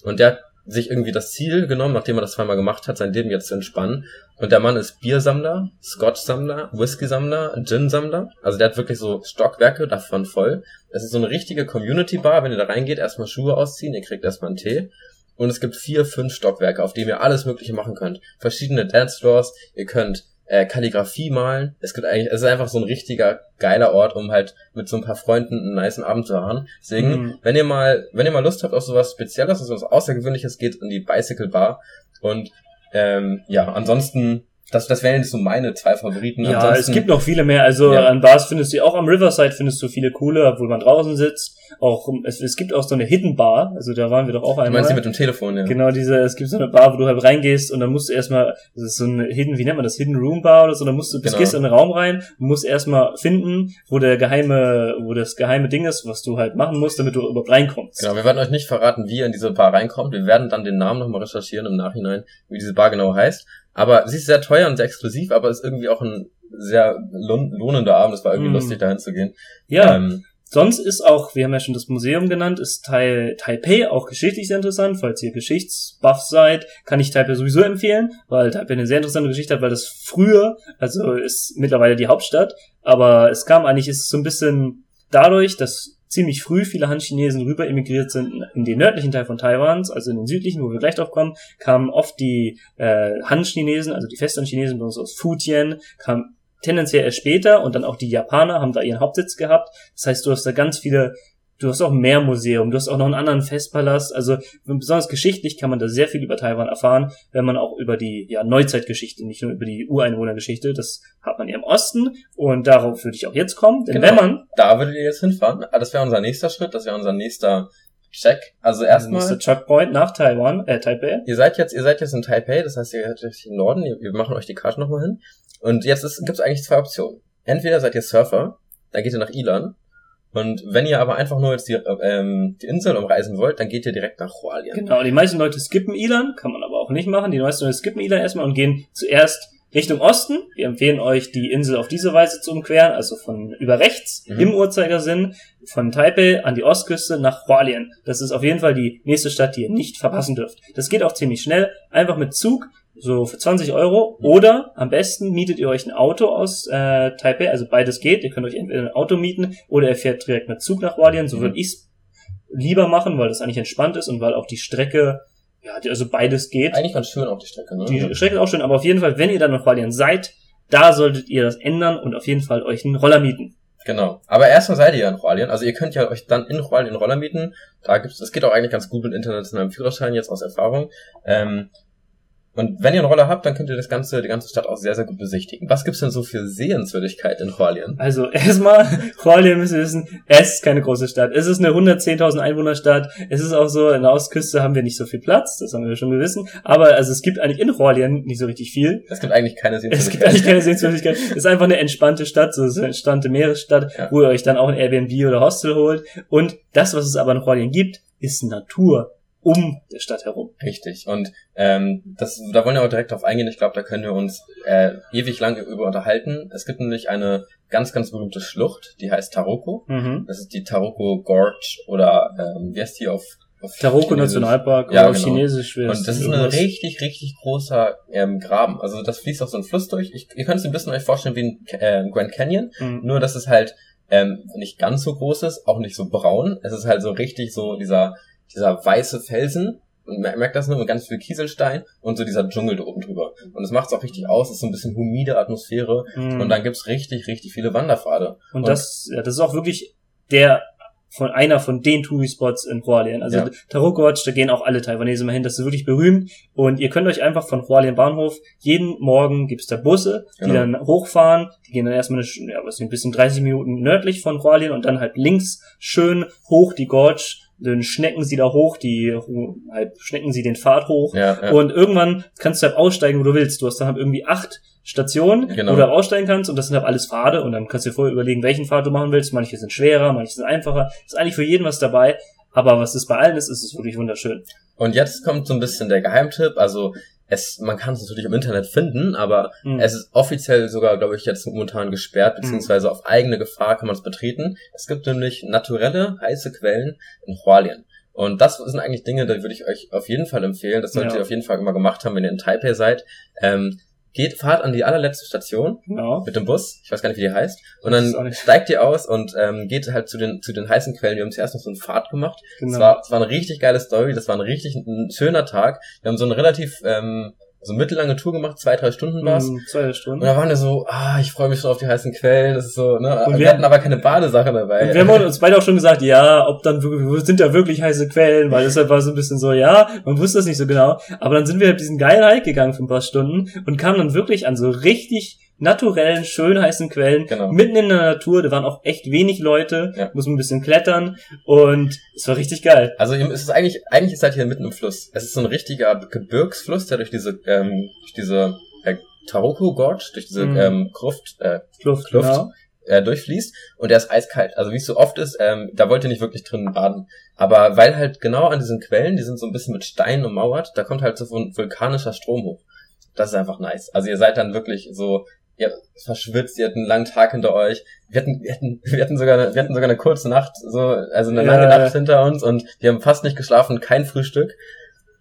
[SPEAKER 2] Und der sich irgendwie das Ziel genommen, nachdem er das zweimal gemacht hat, sein Leben jetzt zu entspannen. Und der Mann ist Biersammler, Scotch-Sammler, Whisky-Sammler, Gin-Sammler. Also der hat wirklich so Stockwerke davon voll. Es ist so eine richtige Community-Bar. Wenn ihr da reingeht, erstmal Schuhe ausziehen, ihr kriegt erstmal einen Tee. Und es gibt vier, fünf Stockwerke, auf denen ihr alles Mögliche machen könnt. Verschiedene Dance-Floors, ihr könnt äh, Kalligrafie malen. Es gibt eigentlich, es ist einfach so ein richtiger geiler Ort, um halt mit so ein paar Freunden einen niceen Abend zu haben. Deswegen,
[SPEAKER 1] Mhm.
[SPEAKER 2] wenn ihr mal, wenn ihr mal Lust habt auf sowas Spezielles, also was Außergewöhnliches, geht in die Bicycle Bar. Und ähm, ja, ansonsten, das, das wären jetzt so meine zwei Favoriten.
[SPEAKER 1] Ja,
[SPEAKER 2] ansonsten,
[SPEAKER 1] es gibt noch viele mehr. Also
[SPEAKER 2] Ja.
[SPEAKER 1] an Bars findest du auch am Riverside findest du viele coole, obwohl man draußen sitzt. Auch es, es gibt auch so eine Hidden Bar. Also da waren wir doch auch
[SPEAKER 2] du
[SPEAKER 1] einmal.
[SPEAKER 2] meinst die mit dem Telefon, ja.
[SPEAKER 1] Genau, diese, es gibt so eine Bar, wo du halt reingehst und dann musst du erstmal, das ist so eine Hidden, wie nennt man das, Hidden Room Bar oder so, dann musst du,
[SPEAKER 2] Genau.
[SPEAKER 1] gehst in den Raum rein musst erstmal finden, wo der geheime, wo das geheime Ding ist, was du halt machen musst, damit du überhaupt reinkommst.
[SPEAKER 2] Genau, wir werden euch nicht verraten, wie ihr in diese Bar reinkommt. Wir werden dann den Namen nochmal recherchieren im Nachhinein, wie diese Bar genau heißt. Aber sie ist sehr teuer und sehr exklusiv, aber ist irgendwie auch ein sehr lohn lohnender Abend. Es war irgendwie
[SPEAKER 1] Mm.
[SPEAKER 2] lustig, dahin zu gehen.
[SPEAKER 1] Ja,
[SPEAKER 2] Ähm,
[SPEAKER 1] sonst ist auch, wir haben ja schon das Museum genannt, ist Tai, Taipei auch geschichtlich sehr interessant. Falls ihr Geschichtsbuffs seid, kann ich Taipei sowieso empfehlen, weil Taipei eine sehr interessante Geschichte hat, weil das früher, also ist mittlerweile die Hauptstadt, aber es kam eigentlich, ist so ein bisschen dadurch, dass ziemlich früh viele Han-Chinesen rüber emigriert sind in den nördlichen Teil von Taiwans, also in den südlichen, wo wir gleich drauf kommen, kamen oft die äh, Han-Chinesen, also die Festland-Chinesen bei uns aus Fujian, kamen tendenziell erst später und dann auch die Japaner haben da ihren Hauptsitz gehabt. Das heißt, du hast da ganz viele, du hast auch ein Meermuseum, du hast auch noch einen anderen Festpalast. Also besonders geschichtlich kann man da sehr viel über Taiwan erfahren, wenn man auch über die ja, Neuzeitgeschichte, nicht nur über die Ureinwohnergeschichte, das hat man ja im Osten und darauf würde ich auch jetzt kommen. Denn
[SPEAKER 2] Genau.
[SPEAKER 1] wenn man
[SPEAKER 2] da würdet ihr jetzt hinfahren. Ah, Das wäre unser nächster Schritt, das wäre unser nächster Check. Also erstmal,
[SPEAKER 1] Mr. Chuck Point nach Taiwan, äh, Taipei.
[SPEAKER 2] ihr seid jetzt, ihr seid jetzt in Taipei, das heißt, ihr seid jetzt im Norden, wir machen euch die Karte nochmal hin. Und jetzt gibt es eigentlich zwei Optionen. Entweder seid ihr Surfer, dann geht ihr nach Ilan. Und wenn ihr aber einfach nur jetzt die, ähm, die Insel umreisen wollt, dann geht ihr direkt nach Hualien.
[SPEAKER 1] Genau, die meisten Leute skippen Ilan, kann man aber auch nicht machen. Die meisten Leute skippen Ilan erstmal und gehen zuerst Richtung Osten. Wir empfehlen euch, die Insel auf diese Weise zu umqueren, also von über rechts
[SPEAKER 2] Mhm.
[SPEAKER 1] im Uhrzeigersinn von Taipei an die Ostküste nach Hualien. Das ist auf jeden Fall die nächste Stadt, die ihr nicht verpassen dürft. Das geht auch ziemlich schnell, einfach mit Zug. So für 20 Euro. Oder am besten mietet ihr euch ein Auto aus äh, Taipei, also beides geht. Ihr könnt euch entweder ein Auto mieten oder ihr fährt direkt mit Zug nach Hualien. So
[SPEAKER 2] Mhm.
[SPEAKER 1] würde ich's lieber machen, weil das eigentlich entspannt ist und weil auch die Strecke, ja, die- also beides geht.
[SPEAKER 2] Eigentlich ganz schön auf die Strecke, ne?
[SPEAKER 1] Die Strecke ist auch schön, aber auf jeden Fall, wenn ihr dann nach Hualien seid, da solltet ihr das ändern und auf jeden Fall euch einen Roller mieten.
[SPEAKER 2] Genau. Aber erstmal seid ihr ja in Hualien. Also ihr könnt ja euch dann in Hualien Roller mieten. Da gibt's, es geht auch eigentlich ganz gut mit internationalem Führerschein jetzt aus Erfahrung. Ähm, und wenn ihr einen Roller habt, dann könnt ihr das ganze, die ganze Stadt auch sehr, sehr gut besichtigen. Was gibt's denn so für Sehenswürdigkeit in Hualien?
[SPEAKER 1] Also *laughs* erstmal, Hualien müssen wir wissen, es ist keine große Stadt. Es ist eine 110.000 Einwohnerstadt. Es ist auch so, in der Ostküste haben wir nicht so viel Platz, das haben wir schon gewissen. Aber also es gibt eigentlich in Hualien nicht so richtig viel.
[SPEAKER 2] Es gibt eigentlich keine *laughs*
[SPEAKER 1] Es gibt
[SPEAKER 2] Sehenswürdigkeit.
[SPEAKER 1] eigentlich keine Sehenswürdigkeit. Es ist einfach eine entspannte Stadt, so eine entspannte Meeresstadt,
[SPEAKER 2] Ja.
[SPEAKER 1] wo ihr euch dann auch ein Airbnb oder Hostel holt. Und das, was es aber in Hualien gibt, ist Natur um der Stadt herum.
[SPEAKER 2] Richtig. Und ähm, das, da wollen wir auch direkt drauf eingehen. Ich glaube, da können wir uns äh, ewig lang über unterhalten. Es gibt nämlich eine ganz, ganz berühmte Schlucht, die heißt Taroko.
[SPEAKER 1] Mhm.
[SPEAKER 2] Das ist die Taroko Gorge oder ähm, wie heißt die auf, auf
[SPEAKER 1] Taroko
[SPEAKER 2] Chinesisch?
[SPEAKER 1] Nationalpark
[SPEAKER 2] Ja,
[SPEAKER 1] oder
[SPEAKER 2] genau.
[SPEAKER 1] Chinesisch wäre
[SPEAKER 2] Und das ist ein richtig, richtig großer ähm, Graben. Also das fließt auch so ein Fluss durch. Ich, ihr könnt es ein bisschen euch vorstellen wie ein äh, Grand Canyon,
[SPEAKER 1] Mhm.
[SPEAKER 2] nur dass es halt ähm, nicht ganz so groß ist, auch nicht so braun. Es ist halt so richtig so dieser, dieser weiße Felsen. Und mer- merkt das nur mit ganz viel Kieselstein und so dieser Dschungel da oben drüber. Und es macht es auch richtig aus, es ist so ein bisschen humide Atmosphäre.
[SPEAKER 1] Mhm.
[SPEAKER 2] Und dann gibt's richtig, richtig viele Wanderpfade.
[SPEAKER 1] Und das, ja, das ist auch wirklich der von einer von den Touri-Spots in Hualien. Also
[SPEAKER 2] Ja.
[SPEAKER 1] Taroko Gorge, da gehen auch alle Taiwanesen mal hin, das ist wirklich berühmt. Und ihr könnt euch einfach von Hualien Bahnhof, jeden Morgen gibt's da Busse, die
[SPEAKER 2] Genau.
[SPEAKER 1] dann hochfahren, die gehen dann erstmal eine, ja, was ein bisschen 30 Minuten nördlich von Hualien und dann halt links schön hoch die Gorge, dann schnecken sie da hoch, die halt schnecken sie den Pfad hoch.
[SPEAKER 2] Ja, ja.
[SPEAKER 1] Und irgendwann kannst du halt aussteigen, wo du willst. Du hast dann halt irgendwie acht Stationen,
[SPEAKER 2] Genau.
[SPEAKER 1] wo du aussteigen kannst und das sind halt alles Pfade und dann kannst du dir vorher überlegen, welchen Pfad du machen willst. Manche sind schwerer, manche sind einfacher. Ist eigentlich für jeden was dabei. Aber was es bei allen ist, ist es wirklich wunderschön.
[SPEAKER 2] Und jetzt kommt so ein bisschen der Geheimtipp. Also es, man kann es natürlich im Internet finden, aber
[SPEAKER 1] Mhm.
[SPEAKER 2] es ist offiziell sogar, glaube ich, jetzt momentan gesperrt, beziehungsweise auf eigene Gefahr kann man es betreten. Es gibt nämlich naturelle heiße Quellen in Hualien. Und das sind eigentlich Dinge, da würde ich euch auf jeden Fall empfehlen. Das solltet
[SPEAKER 1] Ja.
[SPEAKER 2] ihr auf jeden Fall immer gemacht haben, wenn ihr in Taipei seid. Ähm, geht, fahrt an die allerletzte Station
[SPEAKER 1] Genau.
[SPEAKER 2] mit dem Bus. Ich weiß gar nicht, wie die heißt. Und
[SPEAKER 1] Das
[SPEAKER 2] dann steigt ihr aus und ähm, geht halt zu den, zu den heißen Quellen. Wir haben zuerst noch so einen Pfad gemacht.
[SPEAKER 1] genau.
[SPEAKER 2] Es war, es war eine richtig geile Story, das war ein richtig ein schöner Tag. Wir haben so eine relativ ähm, so mittellange Tour gemacht, zwei, drei Stunden war's.
[SPEAKER 1] Mhm, zwei
[SPEAKER 2] Und
[SPEAKER 1] Stunden.
[SPEAKER 2] da waren wir so, ah, ich freue mich schon auf die heißen Quellen, das ist so, ne?
[SPEAKER 1] Und
[SPEAKER 2] wir,
[SPEAKER 1] wir-
[SPEAKER 2] hatten aber keine Badesache dabei.
[SPEAKER 1] Und wir haben uns beide auch schon gesagt, ja, ob dann wirklich, sind da wirklich heiße Quellen, weil deshalb war so ein bisschen so, ja, man wusste das nicht so genau. Aber dann sind wir auf diesen geilen Hike gegangen für ein paar Stunden und kamen dann wirklich an so richtig naturellen, schön heißen Quellen,
[SPEAKER 2] Genau.
[SPEAKER 1] mitten in der Natur, da waren auch echt wenig Leute,
[SPEAKER 2] Ja.
[SPEAKER 1] muss man ein bisschen klettern und es war richtig geil.
[SPEAKER 2] Also es ist eigentlich, eigentlich seid ihr mitten im Fluss. Es ist so ein richtiger Gebirgsfluss, der durch diese, ähm, durch diese äh, Taroko Gorge, durch diese
[SPEAKER 1] Mhm.
[SPEAKER 2] ähm, Gruft, äh,
[SPEAKER 1] Kluft,
[SPEAKER 2] Kluft.
[SPEAKER 1] genau.
[SPEAKER 2] äh, durchfließt und der ist eiskalt. Also wie es so oft ist, ähm, da wollt ihr nicht wirklich drin baden. Aber weil halt genau an diesen Quellen, die sind so ein bisschen mit Steinen ummauert, da kommt halt so ein vulkanischer Strom hoch. Das ist einfach nice. Also ihr seid dann wirklich so, ihr verschwitzt, ihr habt einen langen Tag hinter euch. Wir hatten, wir hatten, wir hatten sogar, eine, wir hatten sogar eine kurze Nacht, so, also eine
[SPEAKER 1] Ja,
[SPEAKER 2] lange
[SPEAKER 1] ja.
[SPEAKER 2] Nacht hinter uns und wir haben fast nicht geschlafen, kein Frühstück.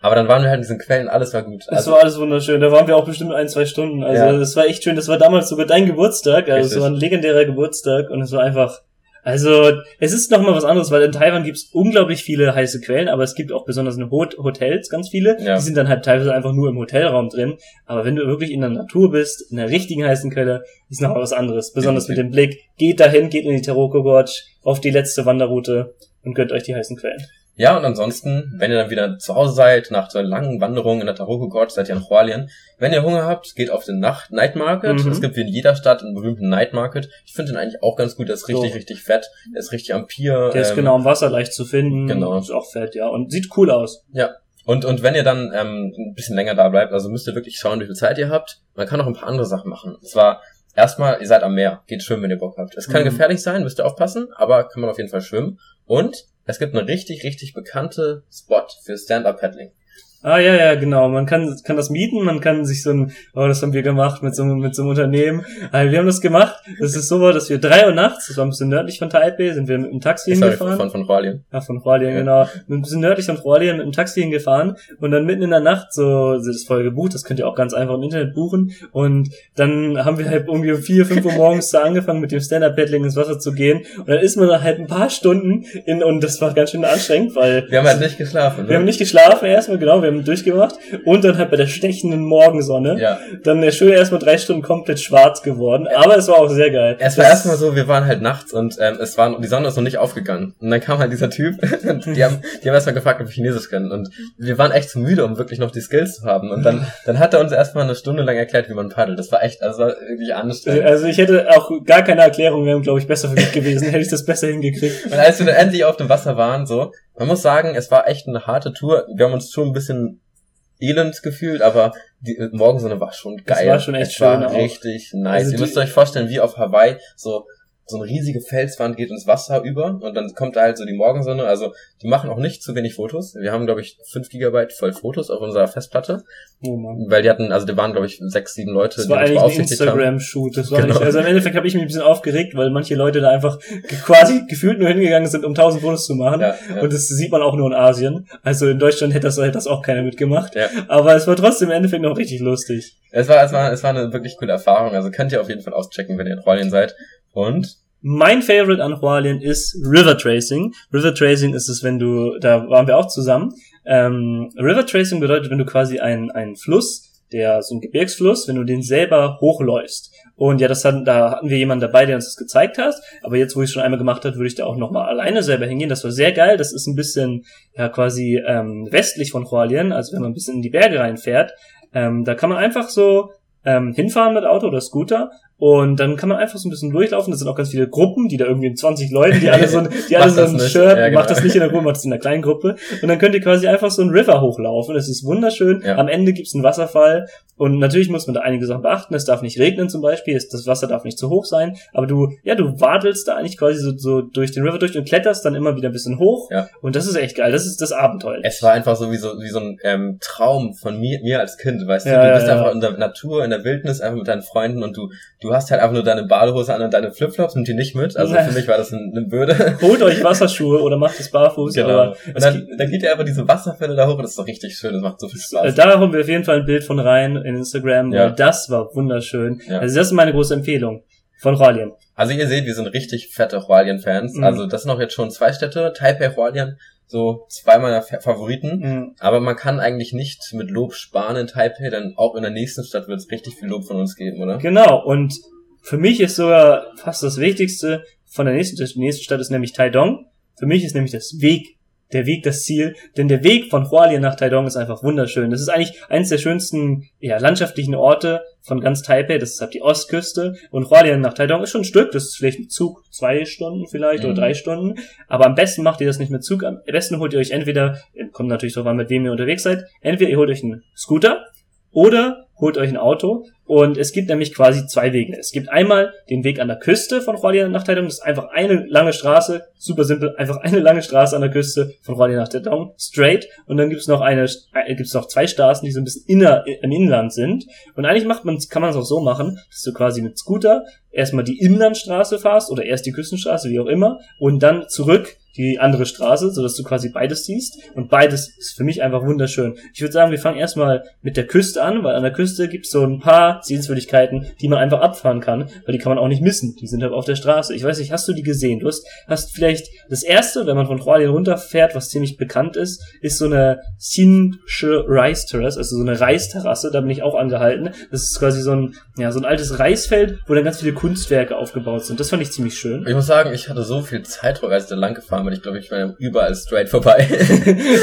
[SPEAKER 2] Aber dann waren wir halt in diesen Quellen, alles war gut. Also,
[SPEAKER 1] war alles wunderschön. Da waren wir auch bestimmt ein, zwei Stunden. Also
[SPEAKER 2] Ja.
[SPEAKER 1] das war echt schön. Das war damals sogar dein Geburtstag. Also es war ein legendärer Geburtstag und es war einfach. Also es ist noch mal was anderes, weil in Taiwan gibt es unglaublich viele heiße Quellen, aber es gibt auch besonders in Hot Hotels ganz viele.
[SPEAKER 2] Ja.
[SPEAKER 1] Die sind dann halt teilweise einfach nur im Hotelraum drin. Aber wenn du wirklich in der Natur bist, in der richtigen heißen Quelle, ist noch mal was anderes. Besonders mit dem Blick. Geht dahin, geht in die Taroko Gorge auf die letzte Wanderroute und gönnt euch die heißen Quellen.
[SPEAKER 2] Ja, und ansonsten, wenn ihr dann wieder zu Hause seid, nach so einer langen Wanderung in der Taroko Gorge, seid ihr in Hualien. Wenn ihr Hunger habt, geht auf den Nacht Night Market.
[SPEAKER 1] Mhm.
[SPEAKER 2] Es gibt wie in jeder Stadt einen berühmten Night Market. Ich finde den eigentlich auch ganz gut. Der ist richtig,
[SPEAKER 1] So.
[SPEAKER 2] richtig fett. Der ist richtig am Pier.
[SPEAKER 1] Der ist
[SPEAKER 2] ähm,
[SPEAKER 1] genau am Wasser leicht zu finden.
[SPEAKER 2] genau.
[SPEAKER 1] Ist auch fett, ja. Und sieht cool aus.
[SPEAKER 2] Ja. Und, und wenn ihr dann ähm, ein bisschen länger da bleibt, also müsst ihr wirklich schauen, wie viel Zeit ihr habt. Man kann auch ein paar andere Sachen machen. Und zwar, erstmal, ihr seid am Meer. Geht schwimmen, wenn ihr Bock habt. Es kann
[SPEAKER 1] Mhm.
[SPEAKER 2] gefährlich sein, müsst ihr aufpassen, aber kann man auf jeden Fall schwimmen. Und es gibt eine richtig, richtig bekannte Spot für Stand-Up-Paddling.
[SPEAKER 1] Ah ja, ja, genau. Man kann, kann das mieten, man kann sich so ein, oh, das haben wir gemacht mit so, mit so einem Unternehmen. Also wir haben das gemacht. Das ist so, dass wir drei Uhr nachts, das war ein bisschen nördlich von Taipei, sind wir mit dem Taxi
[SPEAKER 2] Sorry,
[SPEAKER 1] hingefahren.
[SPEAKER 2] von, von Hualien.
[SPEAKER 1] Ja, von Hualien,
[SPEAKER 2] Ja.
[SPEAKER 1] genau. Ein bisschen nördlich von Hualien mit dem Taxi hingefahren und dann mitten in der Nacht so, das ist voll gebucht, das könnt ihr auch ganz einfach im Internet buchen und dann haben wir halt irgendwie um vier, fünf Uhr morgens *laughs* da angefangen mit dem Stand-Up-Paddling ins Wasser zu gehen und dann ist man halt ein paar Stunden in und das war ganz schön anstrengend, weil
[SPEAKER 2] Wir haben halt nicht geschlafen.
[SPEAKER 1] wir haben
[SPEAKER 2] Ne?
[SPEAKER 1] nicht geschlafen erstmal, genau, wir haben durchgemacht und dann halt bei der stechenden Morgensonne
[SPEAKER 2] Ja.
[SPEAKER 1] dann der schön erstmal drei Stunden komplett schwarz geworden, aber es war auch sehr geil.
[SPEAKER 2] Es war erstmal so, wir waren halt nachts und ähm, es war die Sonne ist noch nicht aufgegangen. Und dann kam halt dieser Typ *laughs* und die haben, die haben erstmal gefragt, ob wir Chinesisch können. Und wir waren echt zu müde, um wirklich noch die Skills zu haben. Und dann, *laughs* dann hat er uns erstmal eine Stunde lang erklärt, wie man paddelt. Das war echt, also war wirklich anstrengend.
[SPEAKER 1] Also ich hätte auch gar keine Erklärung, wäre glaube ich besser für mich gewesen, *laughs* hätte ich das besser hingekriegt.
[SPEAKER 2] Und als wir dann endlich auf dem Wasser waren, so, man muss sagen, es war echt eine harte Tour. Wir haben uns schon ein bisschen elend gefühlt, aber die Morgensonne war schon geil.
[SPEAKER 1] war schon echt
[SPEAKER 2] es war
[SPEAKER 1] schön auch.
[SPEAKER 2] richtig nice.
[SPEAKER 1] Also
[SPEAKER 2] Ihr müsst euch vorstellen, wie auf Hawaii so so eine riesige Felswand geht ins Wasser über und dann kommt da halt so die Morgensonne. Also die machen auch nicht zu wenig Fotos. Wir haben, glaube ich, 5 Gigabyte voll Fotos auf unserer Festplatte,
[SPEAKER 1] Oh Mann.
[SPEAKER 2] weil die hatten, also die waren, glaube ich, sechs, sieben Leute,
[SPEAKER 1] Das war
[SPEAKER 2] uns
[SPEAKER 1] eigentlich ein. Instagram-Shoot. Das war
[SPEAKER 2] Genau.
[SPEAKER 1] nicht, also im Endeffekt habe ich mich ein bisschen aufgeregt, weil manche Leute da einfach quasi gefühlt nur hingegangen sind, um tausend Fotos zu machen.
[SPEAKER 2] Ja, ja.
[SPEAKER 1] Und das sieht man auch nur in Asien. Also in Deutschland hätte das, hätte das auch keiner mitgemacht.
[SPEAKER 2] Ja.
[SPEAKER 1] Aber es war trotzdem im Endeffekt noch richtig lustig.
[SPEAKER 2] Es war, es war, es war eine wirklich coole Erfahrung. Also könnt ihr auf jeden Fall auschecken, wenn ihr in Rollien seid. Und
[SPEAKER 1] Mein Favorite an Hualien ist River Tracing. River Tracing ist es, wenn du, da waren wir auch zusammen. Ähm, River Tracing bedeutet, wenn du quasi einen, einen Fluss, der so ein Gebirgsfluss, wenn du den selber hochläufst. Und ja, das hatten, da hatten wir jemanden dabei, der uns das gezeigt hat. Aber jetzt, wo ich es schon einmal gemacht habe, würde ich da auch nochmal alleine selber hingehen. Das war sehr geil. Das ist ein bisschen, ja, quasi ähm, westlich von Hualien, also wenn man ein bisschen in die Berge reinfährt. Ähm, da kann man einfach so ähm, hinfahren mit Auto oder Scooter und dann kann man einfach so ein bisschen durchlaufen. Das sind auch ganz viele Gruppen, die da irgendwie in 20 Leuten, die alle so ein, die alle
[SPEAKER 2] Macht
[SPEAKER 1] so
[SPEAKER 2] das
[SPEAKER 1] ein
[SPEAKER 2] nicht.
[SPEAKER 1] Shirt,
[SPEAKER 2] Ja, genau.
[SPEAKER 1] macht das nicht in der Gruppe, macht das in einer kleinen Gruppe. Und dann könnt ihr quasi einfach so einen River hochlaufen. Das ist wunderschön.
[SPEAKER 2] Ja.
[SPEAKER 1] Am Ende gibt's einen Wasserfall. Und natürlich muss man da einige Sachen beachten. Es darf nicht regnen zum Beispiel. Das Wasser darf nicht zu hoch sein. Aber du, ja, du wadelst da eigentlich quasi so, so durch den River durch und kletterst dann immer wieder ein bisschen hoch.
[SPEAKER 2] Ja.
[SPEAKER 1] Und das ist echt geil. Das ist das Abenteuer.
[SPEAKER 2] es war einfach so wie so, wie so ein ähm, Traum von mir, mir als Kind, weißt du?
[SPEAKER 1] Ja,
[SPEAKER 2] Du
[SPEAKER 1] ja,
[SPEAKER 2] bist
[SPEAKER 1] ja.
[SPEAKER 2] einfach in der Natur, in der Wildnis, einfach mit deinen Freunden und du, du hast halt einfach nur deine Badehose an und deine Flipflops und die nicht mit. Also für mich war das ein- eine Bürde. *laughs*
[SPEAKER 1] Holt euch Wasserschuhe oder macht es barfuß.
[SPEAKER 2] Genau. Und dann, dann geht ihr einfach diese Wasserfälle da hoch und das ist doch richtig schön, das macht so viel
[SPEAKER 1] Äh,
[SPEAKER 2] Spaß.
[SPEAKER 1] Da haben wir auf jeden Fall ein Bild von rein in Instagram,
[SPEAKER 2] Ja.
[SPEAKER 1] weil das war wunderschön.
[SPEAKER 2] Ja.
[SPEAKER 1] Also das ist meine große Empfehlung von Hualien.
[SPEAKER 2] Also ihr seht, wir sind richtig fette Hualien-Fans.
[SPEAKER 1] Mhm.
[SPEAKER 2] Also das sind auch jetzt schon zwei Städte, Taipei, Hualien, so zwei meiner Fa- Favoriten.
[SPEAKER 1] Mhm.
[SPEAKER 2] Aber man kann eigentlich nicht mit Lob sparen in Taipei, denn auch in der nächsten Stadt wird es richtig viel Lob von uns geben, oder?
[SPEAKER 1] Genau, und für mich ist sogar fast das Wichtigste von der nächsten, die nächste Stadt ist nämlich Taidong. Für mich ist nämlich das Weg, der Weg das Ziel, denn der Weg von Hualien nach Taidong ist einfach wunderschön. Das ist eigentlich eines der schönsten ja, landschaftlichen Orte von ganz Taipei, das ist halt die Ostküste. Und Hualien nach Taidong ist schon ein Stück, das ist vielleicht ein Zug, zwei Stunden vielleicht
[SPEAKER 2] Mhm.
[SPEAKER 1] oder drei Stunden, aber am besten macht ihr das nicht mit Zug, am besten holt ihr euch entweder, kommt natürlich drauf an, mit wem ihr unterwegs seid, entweder ihr holt euch einen Scooter oder holt euch ein Auto. Und es gibt nämlich quasi zwei Wege. Es gibt einmal den Weg an der Küste von Hualien nach Taidong. Das ist einfach eine lange Straße. Super simpel. Einfach eine lange Straße an der Küste von Hualien nach Taidong. Straight. Und dann gibt es noch eine, äh, gibt es noch zwei Straßen, die so ein bisschen inner, im Inland sind. Und eigentlich macht man, kann man es auch so machen, dass du quasi mit Scooter erstmal die Inlandstraße fahrst oder erst die Küstenstraße, wie auch immer. Und dann zurück die andere Straße, sodass du quasi beides siehst. Und beides ist für mich einfach wunderschön. Ich würde sagen, wir fangen erstmal mit der Küste an, weil an der Küste gibt es so ein paar Sehenswürdigkeiten, die man einfach abfahren kann, weil die kann man auch nicht missen. Die sind halt auf der Straße. Ich weiß nicht, hast du die gesehen? Du hast, hast vielleicht das erste, wenn man von Hualien runterfährt, was ziemlich bekannt ist, ist so eine Sinsche Rice Terrace, also so eine Reisterrasse, da bin ich auch angehalten. Das ist quasi so ein, ja, so ein altes Reisfeld, wo dann ganz viele Kunstwerke aufgebaut sind. Das fand ich ziemlich schön.
[SPEAKER 2] Ich muss sagen, ich hatte so viel Zeitdruck, als ich da lang gefahren bin. Ich glaube, ich war überall straight vorbei.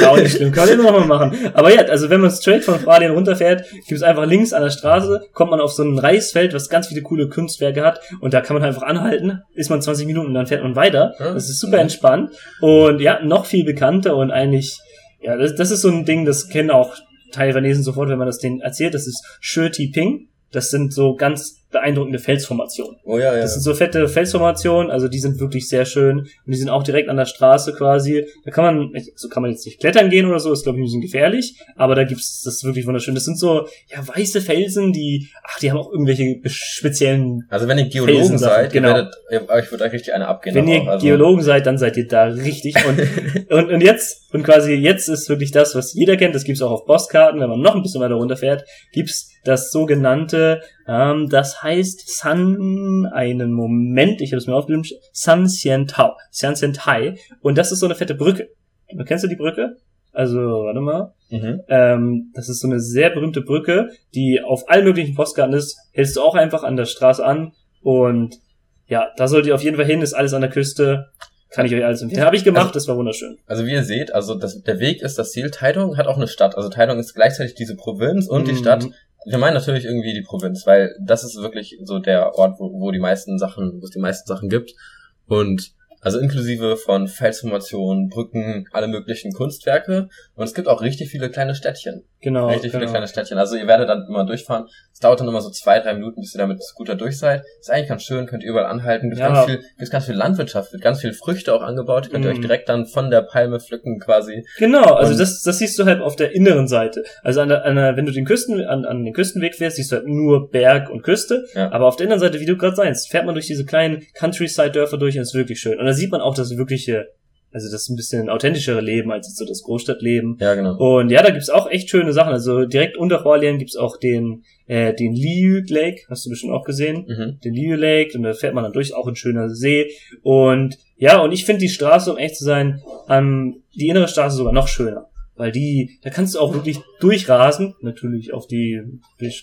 [SPEAKER 1] auch nicht schlimm, kann man immer noch mal *laughs* machen. Aber ja, also wenn man straight von Hualien runterfährt, gibt es einfach links an der Straße, kommt man auf so ein Reisfeld, was ganz viele coole Kunstwerke hat und da kann man einfach anhalten, ist man 20 Minuten und dann fährt man weiter. Das ist super entspannt und ja, noch viel bekannter und eigentlich, ja, das, das ist so ein Ding, das kennen auch Taiwanesen sofort, wenn man das denen erzählt, das ist Shi Ping. Das sind so ganz beeindruckende Felsformationen.
[SPEAKER 2] Oh ja, ja.
[SPEAKER 1] Das sind so fette Felsformationen, also die sind wirklich sehr schön und die sind auch direkt an der Straße quasi. Da kann man, so kann man jetzt nicht klettern gehen oder so, ist glaube ich ein bisschen gefährlich, aber da gibt's das ist wirklich wunderschön. Das sind so ja weiße Felsen, die ach, die haben auch irgendwelche speziellen
[SPEAKER 2] also wenn ihr Geologen seid,
[SPEAKER 1] genau.
[SPEAKER 2] werdet, euch wird euch richtig eine abgehen.
[SPEAKER 1] Wenn ihr
[SPEAKER 2] also,
[SPEAKER 1] Geologen seid, dann seid ihr da richtig. Und, *laughs* und, und jetzt, und quasi jetzt ist wirklich das, was jeder kennt, das gibt's auch auf Postkarten, wenn man noch ein bisschen weiter runterfährt, gibt's das sogenannte, ähm, das heißt San, einen Moment, ich habe es mir aufgeschrieben, San Sien Tao, San Sien Tai. Und das ist so eine fette Brücke. Kennst du die Brücke? Also, warte mal.
[SPEAKER 2] Mhm.
[SPEAKER 1] Ähm, das ist so eine sehr berühmte Brücke, die auf allen möglichen Postkarten ist. Hältst du auch einfach an der Straße an und ja, da sollt ihr auf jeden Fall hin, ist alles an der Küste. Kann ich euch alles empfehlen. Habe ich gemacht, das war wunderschön.
[SPEAKER 2] Also wie ihr seht, also das, der Weg ist das Ziel. Taidong hat auch eine Stadt. Also Taidong ist gleichzeitig diese Provinz und die
[SPEAKER 1] Mhm.
[SPEAKER 2] Stadt. Wir meinen natürlich irgendwie die Provinz, weil das ist wirklich so der Ort, wo, wo die meisten Sachen, wo es die meisten Sachen gibt. Und also inklusive von Felsformationen, Brücken, alle möglichen Kunstwerke. Und es gibt auch richtig viele kleine Städtchen.
[SPEAKER 1] Genau.
[SPEAKER 2] richtig viele
[SPEAKER 1] genau.
[SPEAKER 2] kleine Städtchen. Also ihr werdet dann immer durchfahren. Es dauert dann immer so zwei, drei Minuten, bis ihr da mit Scooter durch seid. Ist eigentlich ganz schön, könnt ihr überall anhalten. Gibt
[SPEAKER 1] Ja.
[SPEAKER 2] ganz viel, gibt ganz viel Landwirtschaft, wird ganz viel Früchte auch angebaut. Könnt ihr
[SPEAKER 1] Mhm.
[SPEAKER 2] euch direkt dann von der Palme pflücken quasi.
[SPEAKER 1] Genau, also
[SPEAKER 2] Und-
[SPEAKER 1] das, das siehst du halt auf der inneren Seite. Also an der, an der, wenn du den Küsten, an, an den Küstenweg fährst, siehst du halt nur Berg und Küste.
[SPEAKER 2] Ja.
[SPEAKER 1] Aber auf der inneren Seite, wie du gerade sagst, fährt man durch diese kleinen Countryside-Dörfer durch und ist wirklich schön. Und da sieht man auch das wirkliche, also das ein bisschen authentischere Leben als jetzt so das Großstadtleben.
[SPEAKER 2] Ja, genau.
[SPEAKER 1] Und ja, da gibt's auch echt schöne Sachen. Also direkt unter Hualien gibt's auch den, äh, den Liu Lake, hast du bestimmt auch gesehen.
[SPEAKER 2] Mhm.
[SPEAKER 1] Den Liu Lake und da fährt man dann durch, auch ein schöner See. Und ja, und ich finde die Straße, um echt zu sein, ähm, die innere Straße sogar noch schöner. Weil die, da kannst du auch wirklich durchrasen, natürlich auf die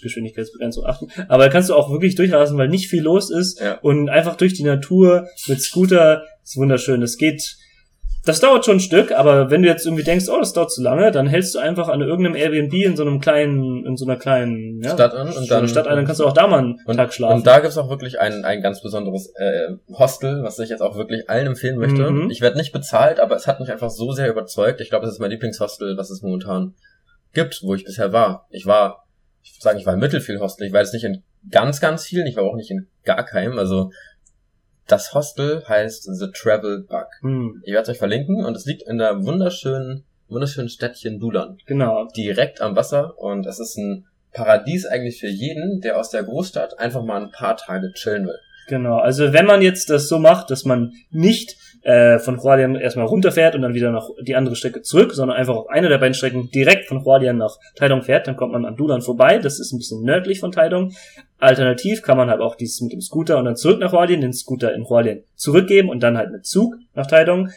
[SPEAKER 1] Geschwindigkeitsbegrenzung achten, aber da kannst du auch wirklich durchrasen, weil nicht viel los ist
[SPEAKER 2] Ja.
[SPEAKER 1] und einfach durch die Natur mit Scooter ist wunderschön. Es geht, das dauert schon ein Stück, aber wenn du jetzt irgendwie denkst, oh, das dauert zu lange, dann hältst du einfach an irgendeinem Airbnb in so einem kleinen, in so einer kleinen ja,
[SPEAKER 2] Stadt an und dann
[SPEAKER 1] Stadt ein, dann kannst du auch da mal einen
[SPEAKER 2] und,
[SPEAKER 1] Tag schlafen.
[SPEAKER 2] und da gibt's auch wirklich ein, ein ganz besonderes äh, Hostel, was ich jetzt auch wirklich allen empfehlen möchte.
[SPEAKER 1] Mhm.
[SPEAKER 2] Ich werde nicht bezahlt, aber es hat mich einfach so sehr überzeugt. Ich glaube, es ist mein Lieblingshostel, was es momentan gibt, wo ich bisher war. Ich war, ich würde sagen, ich war im Mittelfiel-Hostel. Ich war jetzt nicht in ganz, ganz vielen, ich war auch nicht in gar keinem. Also das Hostel heißt The Travel Bug.
[SPEAKER 1] hm,
[SPEAKER 2] Ich werde es euch verlinken und es liegt in der wunderschönen, wunderschönen Städtchen Dulan.
[SPEAKER 1] genau.
[SPEAKER 2] Direkt am Wasser und es ist ein Paradies eigentlich für jeden, der aus der Großstadt einfach mal ein paar Tage chillen will.
[SPEAKER 1] Genau, also wenn man jetzt das so macht, dass man nicht äh, von Hualien erstmal runterfährt und dann wieder nach die andere Strecke zurück, sondern einfach auf eine der beiden Strecken direkt von Hualien nach Taidong fährt, dann kommt man an Dulan vorbei, das ist ein bisschen nördlich von Taidong. Alternativ kann man halt auch dieses mit dem Scooter und dann zurück nach Hualien, den Scooter in Hualien zurückgeben und dann halt mit Zug nach Taidong.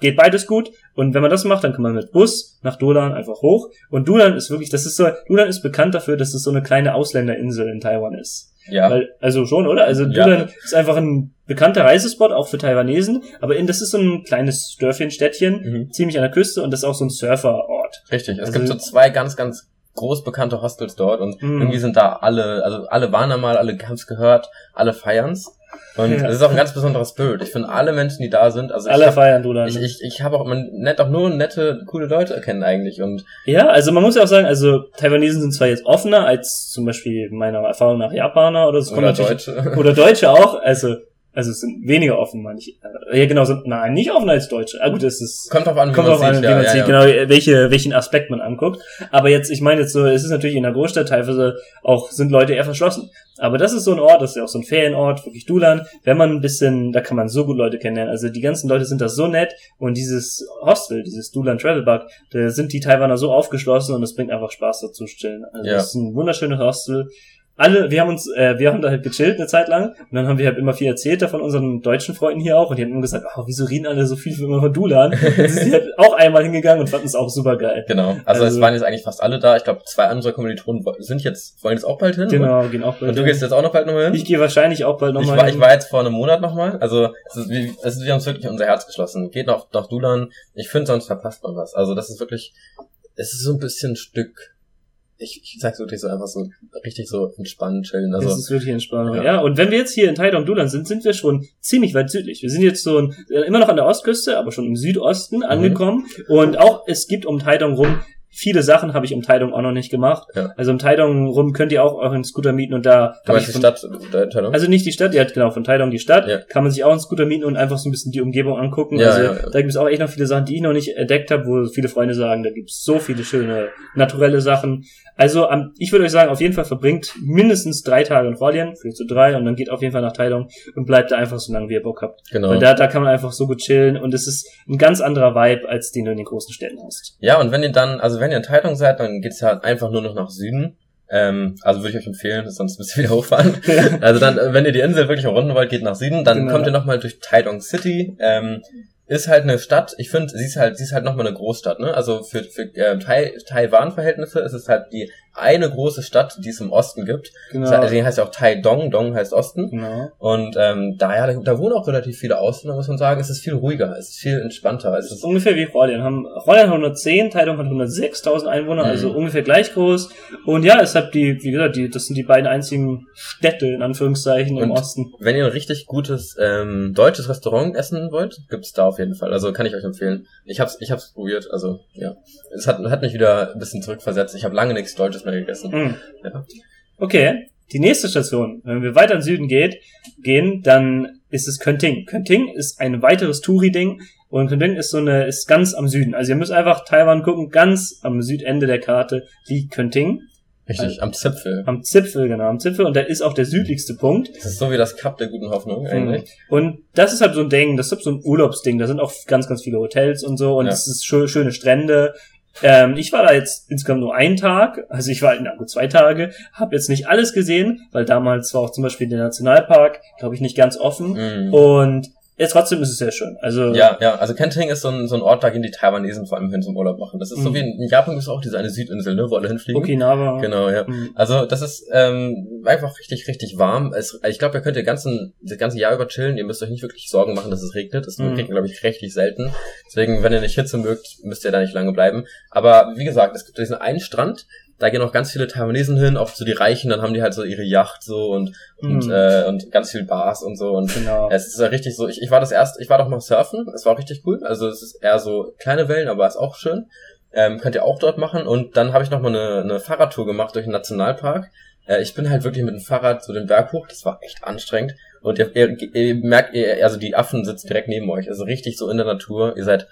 [SPEAKER 1] Geht beides gut. Und wenn man das macht, dann kann man mit Bus nach Dulan einfach hoch. Und Dulan ist wirklich, das ist so, Dulan ist bekannt dafür, dass es so eine kleine Ausländerinsel in Taiwan ist.
[SPEAKER 2] Ja,
[SPEAKER 1] Weil, also schon, oder? Also
[SPEAKER 2] Ja.
[SPEAKER 1] Ist einfach ein bekannter Reisespot, auch für Taiwanesen, aber in, das ist so ein kleines Dörfchen, Städtchen,
[SPEAKER 2] mhm.
[SPEAKER 1] ziemlich an der Küste und das ist auch so ein Surferort.
[SPEAKER 2] richtig. Es
[SPEAKER 1] Also-
[SPEAKER 2] gibt so zwei ganz, ganz groß bekannte Hostels dort und
[SPEAKER 1] Mhm.
[SPEAKER 2] irgendwie sind da alle, also alle waren da mal, alle haben's gehört, alle feiern's. Und
[SPEAKER 1] Ja.
[SPEAKER 2] es ist auch ein ganz besonderes Bild. Ich finde alle Menschen, die da sind, also ich
[SPEAKER 1] Alle
[SPEAKER 2] hab,
[SPEAKER 1] feiern Dulan.
[SPEAKER 2] ich, ich, ich habe auch, man nennt auch nur nette, coole Leute kennen eigentlich und
[SPEAKER 1] ja, also man muss ja auch sagen, also Taiwanesen sind zwar jetzt offener als zum Beispiel meiner Erfahrung nach Japaner oder so.
[SPEAKER 2] oder Deutsche.
[SPEAKER 1] Oder Deutsche auch, also, also es sind weniger offen, meine ich. Ja, genau, sind, nein, nicht offener als Deutsche. Ah, gut, das ist,
[SPEAKER 2] Kommt drauf an, wie
[SPEAKER 1] Kommt
[SPEAKER 2] man
[SPEAKER 1] drauf an,
[SPEAKER 2] sieht.
[SPEAKER 1] wie
[SPEAKER 2] ja,
[SPEAKER 1] man
[SPEAKER 2] ja,
[SPEAKER 1] sieht,
[SPEAKER 2] ja.
[SPEAKER 1] genau, welche, welchen Aspekt man anguckt. Aber jetzt, ich meine jetzt so, es ist natürlich in der Großstadt teilweise auch, sind Leute eher verschlossen. Aber das ist so ein Ort, das ist ja auch so ein Ferienort, wirklich Dulan. Wenn man ein bisschen, da kann man so gut Leute kennenlernen. Also die ganzen Leute sind da so nett und dieses Hostel, dieses Dulan Travel Bug, da sind die Taiwaner so aufgeschlossen und es bringt einfach Spaß dazu chillen. Also
[SPEAKER 2] Ja.
[SPEAKER 1] es ist ein wunderschönes Hostel. Alle, wir haben uns, äh, wir haben da halt gechillt eine Zeit lang und dann haben wir halt immer viel erzählt da von unseren deutschen Freunden hier auch und die haben immer gesagt, oh, wieso reden alle so viel immer von Dulan? *laughs* Und sie sind halt auch einmal hingegangen und fanden es auch super geil.
[SPEAKER 2] Genau. Also, es
[SPEAKER 1] Also-
[SPEAKER 2] waren jetzt eigentlich fast alle da. Ich glaube, zwei unserer Kommilitonen sind jetzt, wollen jetzt auch bald hin.
[SPEAKER 1] Genau, gehen auch bald.
[SPEAKER 2] Und du
[SPEAKER 1] hin.
[SPEAKER 2] gehst jetzt auch noch bald nochmal hin?
[SPEAKER 1] ich gehe wahrscheinlich auch bald
[SPEAKER 2] Ich
[SPEAKER 1] nochmal
[SPEAKER 2] war, ich war jetzt vor einem Monat nochmal. Also es ist, es wir haben uns wirklich unser Herz geschlossen. Geht nach, nach Dulan. Ich finde, sonst verpasst man was. Also das ist wirklich, es ist so ein bisschen ein Stück. Ich, ich sag's wirklich so einfach so richtig so entspannen, chillen. Also
[SPEAKER 1] das ist wirklich entspannend. Ja.
[SPEAKER 2] Ja.
[SPEAKER 1] und wenn wir jetzt hier in Taidong Dulan sind, sind wir schon ziemlich weit südlich. Wir sind jetzt so ein, äh, immer noch an der Ostküste, aber schon im Südosten angekommen. Und auch es gibt um Taidong rum viele Sachen habe ich um Taidong auch noch nicht gemacht.
[SPEAKER 2] Ja.
[SPEAKER 1] Also um Taidong rum könnt ihr auch euren Scooter mieten und da
[SPEAKER 2] Du
[SPEAKER 1] hab
[SPEAKER 2] meinst
[SPEAKER 1] ich
[SPEAKER 2] die
[SPEAKER 1] von-
[SPEAKER 2] Stadt, der Teilung?
[SPEAKER 1] also nicht die Stadt, ja genau, von Taidong die Stadt,
[SPEAKER 2] Ja.
[SPEAKER 1] kann man sich auch einen Scooter mieten und einfach so ein bisschen die Umgebung angucken.
[SPEAKER 2] Ja,
[SPEAKER 1] also
[SPEAKER 2] ja,
[SPEAKER 1] da gibt es auch echt noch viele Sachen, die ich noch nicht entdeckt habe, wo viele Freunde sagen, da gibt es so viele schöne naturelle Sachen. Also am- ich würde euch sagen, auf jeden Fall verbringt mindestens drei Tage in Hualien, vielleicht so drei, und dann geht auf jeden Fall nach Taidong und bleibt da einfach so lange, wie ihr Bock habt.
[SPEAKER 2] genau.
[SPEAKER 1] Weil da, da kann man einfach so gut chillen und es ist ein ganz anderer Vibe, als den du in den großen Städten hast.
[SPEAKER 2] Ja, und wenn ihr dann, also wenn ihr in Teilung seid, dann geht's ja einfach nur noch nach Süden. Ähm, also würde ich euch empfehlen, sonst müsst ihr wieder *laughs* hochfahren. Also dann, wenn ihr die Insel wirklich umrunden wollt, geht nach Süden, dann
[SPEAKER 1] Genau.
[SPEAKER 2] kommt ihr nochmal durch Taidong City. Ähm, ist halt eine Stadt, ich finde, sie ist halt, sie ist halt nochmal eine Großstadt, ne? Also für, für äh, Tai Taiwan-Verhältnisse ist es halt die eine große Stadt, die es im Osten gibt.
[SPEAKER 1] Genau.
[SPEAKER 2] Also die heißt ja auch Taidong, Dong heißt Osten.
[SPEAKER 1] genau.
[SPEAKER 2] Und ähm, da, ja, da, wohnen auch relativ viele Ausländer, muss man sagen. Es ist viel ruhiger, es ist viel entspannter. Es
[SPEAKER 1] ist ungefähr wie Hualien. Haben, Hualien hat 110, Taidong hat 106.000 Einwohner,
[SPEAKER 2] Mhm.
[SPEAKER 1] also ungefähr gleich groß. Und ja, es hat die, wie gesagt, die, das sind die beiden einzigen Städte, in Anführungszeichen, im
[SPEAKER 2] Und-
[SPEAKER 1] Osten.
[SPEAKER 2] wenn ihr ein richtig gutes ähm, deutsches Restaurant essen wollt, gibt's da auf jeden Fall. Also kann ich euch empfehlen. Ich hab's, ich hab's probiert. Also ja, es hat, hat mich wieder ein bisschen zurückversetzt. Ich habe lange nichts Deutsches mehr gegessen.
[SPEAKER 1] Mhm.
[SPEAKER 2] Ja.
[SPEAKER 1] Okay, die nächste Station, wenn wir weiter in den Süden geht, gehen, dann ist es Könting. Könting ist ein weiteres Touri-Ding und Könting ist so eine, ist ganz am Süden. Also ihr müsst einfach Taiwan gucken, ganz am Südende der Karte liegt Könting.
[SPEAKER 2] Richtig, am Zipfel.
[SPEAKER 1] Am Zipfel, genau, am Zipfel und der ist auch der südlichste Punkt.
[SPEAKER 2] Das ist so wie das Kap der guten Hoffnung eigentlich.
[SPEAKER 1] Und das ist halt so ein Ding, das ist halt so ein Urlaubsding. Da sind auch ganz, ganz viele Hotels und so und
[SPEAKER 2] Ja.
[SPEAKER 1] es ist schö schöne Strände. Ähm, ich war da jetzt insgesamt nur einen Tag, also ich war na gut zwei Tage, habe jetzt nicht alles gesehen, weil damals war auch zum Beispiel der Nationalpark, glaube ich, nicht ganz offen.
[SPEAKER 2] Mhm.
[SPEAKER 1] Und jetzt trotzdem ist es sehr schön. Also
[SPEAKER 2] Ja, ja, also Kenting ist so ein, so ein Ort, da gehen die Taiwanesen vor allem hin zum Urlaub machen. Das ist so
[SPEAKER 1] Mhm.
[SPEAKER 2] wie in, in Japan ist auch diese eine Südinsel, ne, wo alle hinfliegen.
[SPEAKER 1] Okinawa.
[SPEAKER 2] Genau, ja.
[SPEAKER 1] Mhm.
[SPEAKER 2] Also das ist ähm, einfach richtig, richtig warm. Es, ich glaube, ihr könnt ihr ganzen, das ganze Jahr über chillen. Ihr müsst euch nicht wirklich Sorgen machen, dass es regnet. Es
[SPEAKER 1] Mhm.
[SPEAKER 2] regnet, glaube ich, richtig selten. Deswegen, wenn ihr nicht Hitze mögt, müsst ihr da nicht lange bleiben. Aber wie gesagt, es gibt diesen einen Strand, da gehen auch ganz viele Taiwanesen hin, auch so die Reichen, dann haben die halt so ihre Yacht so und, und,
[SPEAKER 1] Mhm.
[SPEAKER 2] äh, und ganz viel Bars und so. Und
[SPEAKER 1] Genau.
[SPEAKER 2] es ist ja richtig so, ich, ich war das erst, ich war doch mal surfen, es war auch richtig cool. Also es ist eher so kleine Wellen, aber ist auch schön. Ähm, könnt ihr auch dort machen. Und dann habe ich noch mal eine, eine Fahrradtour gemacht durch den Nationalpark. Äh, ich bin halt wirklich mit dem Fahrrad so den Berg hoch, das war echt anstrengend. Und ihr, ihr, ihr merkt, ihr, also die Affen sitzen direkt neben euch, also richtig so in der Natur. Ihr seid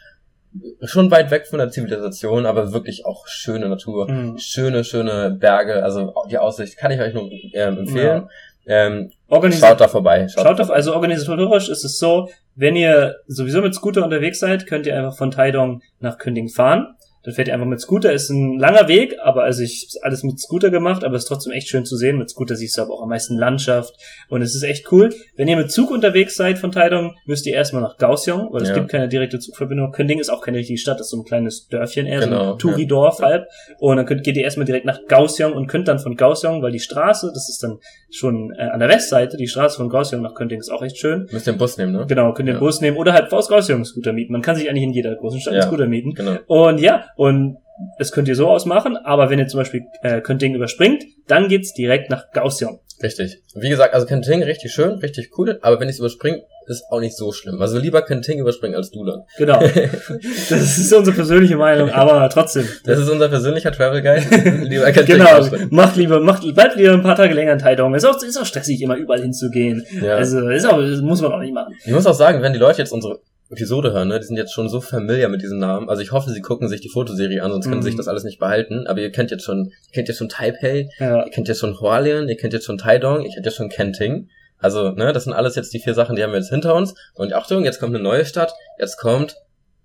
[SPEAKER 2] schon weit weg von der Zivilisation, aber wirklich auch schöne Natur.
[SPEAKER 1] Mhm.
[SPEAKER 2] Schöne, schöne Berge, also die Aussicht kann ich euch nur ähm, empfehlen. Ähm,
[SPEAKER 1] Organisa-
[SPEAKER 2] schaut da vorbei.
[SPEAKER 1] Schaut auf, also organisatorisch ist es so, wenn ihr sowieso mit Scooter unterwegs seid, könnt ihr einfach von Taidong nach Kündig fahren. Dann fährt ihr einfach mit Scooter, ist ein langer Weg, aber also ich hab's alles mit Scooter gemacht, aber es ist trotzdem echt schön zu sehen. Mit Scooter siehst du aber auch am meisten Landschaft und es ist echt cool. Wenn ihr mit Zug unterwegs seid von Taidong, müsst ihr erstmal nach Kaohsiung, weil es
[SPEAKER 2] Ja.
[SPEAKER 1] gibt keine direkte Zugverbindung. Kündig ist auch keine richtige Stadt, das ist so ein kleines Dörfchen, eher so
[SPEAKER 2] Genau,
[SPEAKER 1] ein Touri-Dorf halb. Und dann könnt, geht ihr erstmal direkt nach Kaohsiung und könnt dann von Kaohsiung, weil die Straße, das ist dann schon äh, an der Westseite, die Straße von Kaohsiung nach Köntig ist auch echt schön.
[SPEAKER 2] Müsst ihr den Bus nehmen, ne?
[SPEAKER 1] Genau, könnt ihr den
[SPEAKER 2] Ja.
[SPEAKER 1] Bus nehmen oder halt aus Kaohsiung einen Scooter mieten. Man kann sich eigentlich in jeder großen Stadt einen
[SPEAKER 2] Ja.
[SPEAKER 1] Scooter mieten.
[SPEAKER 2] Genau.
[SPEAKER 1] Und ja, und das könnt ihr so ausmachen, aber wenn ihr zum Beispiel äh, Könting überspringt, dann geht's direkt nach Kaohsiung.
[SPEAKER 2] Richtig. Wie gesagt, also Kenting richtig schön, richtig cool, aber wenn ich es überspringe, ist auch nicht so schlimm. Also lieber Kenting überspringen als Dulan.
[SPEAKER 1] Genau. *laughs* das ist unsere persönliche Meinung, aber trotzdem.
[SPEAKER 2] Das ist unser persönlicher Travel Guide. *laughs* lieber Kenting
[SPEAKER 1] Genau,
[SPEAKER 2] überspringen.
[SPEAKER 1] macht lieber, macht, bleibt lieber ein paar Tage länger in Taidong. Ist auch, ist auch stressig, immer überall hinzugehen.
[SPEAKER 2] Ja.
[SPEAKER 1] Also, ist auch, muss man auch nicht machen.
[SPEAKER 2] ich muss auch sagen, wenn die Leute jetzt unsere Episode hören, ne, die sind jetzt schon so familiar mit diesem Namen. Also ich hoffe, sie gucken sich die Fotoserie an, sonst können
[SPEAKER 1] Mhm.
[SPEAKER 2] sie sich das alles nicht behalten. Aber ihr kennt jetzt schon, ihr kennt jetzt schon Taipei,
[SPEAKER 1] Ja.
[SPEAKER 2] ihr kennt jetzt schon Hualien, ihr kennt jetzt schon Taidong, ihr kennt jetzt schon Kenting. Also, ne, das sind alles jetzt die vier Sachen, die haben wir jetzt hinter uns. Und Achtung, jetzt kommt eine neue Stadt. Jetzt kommt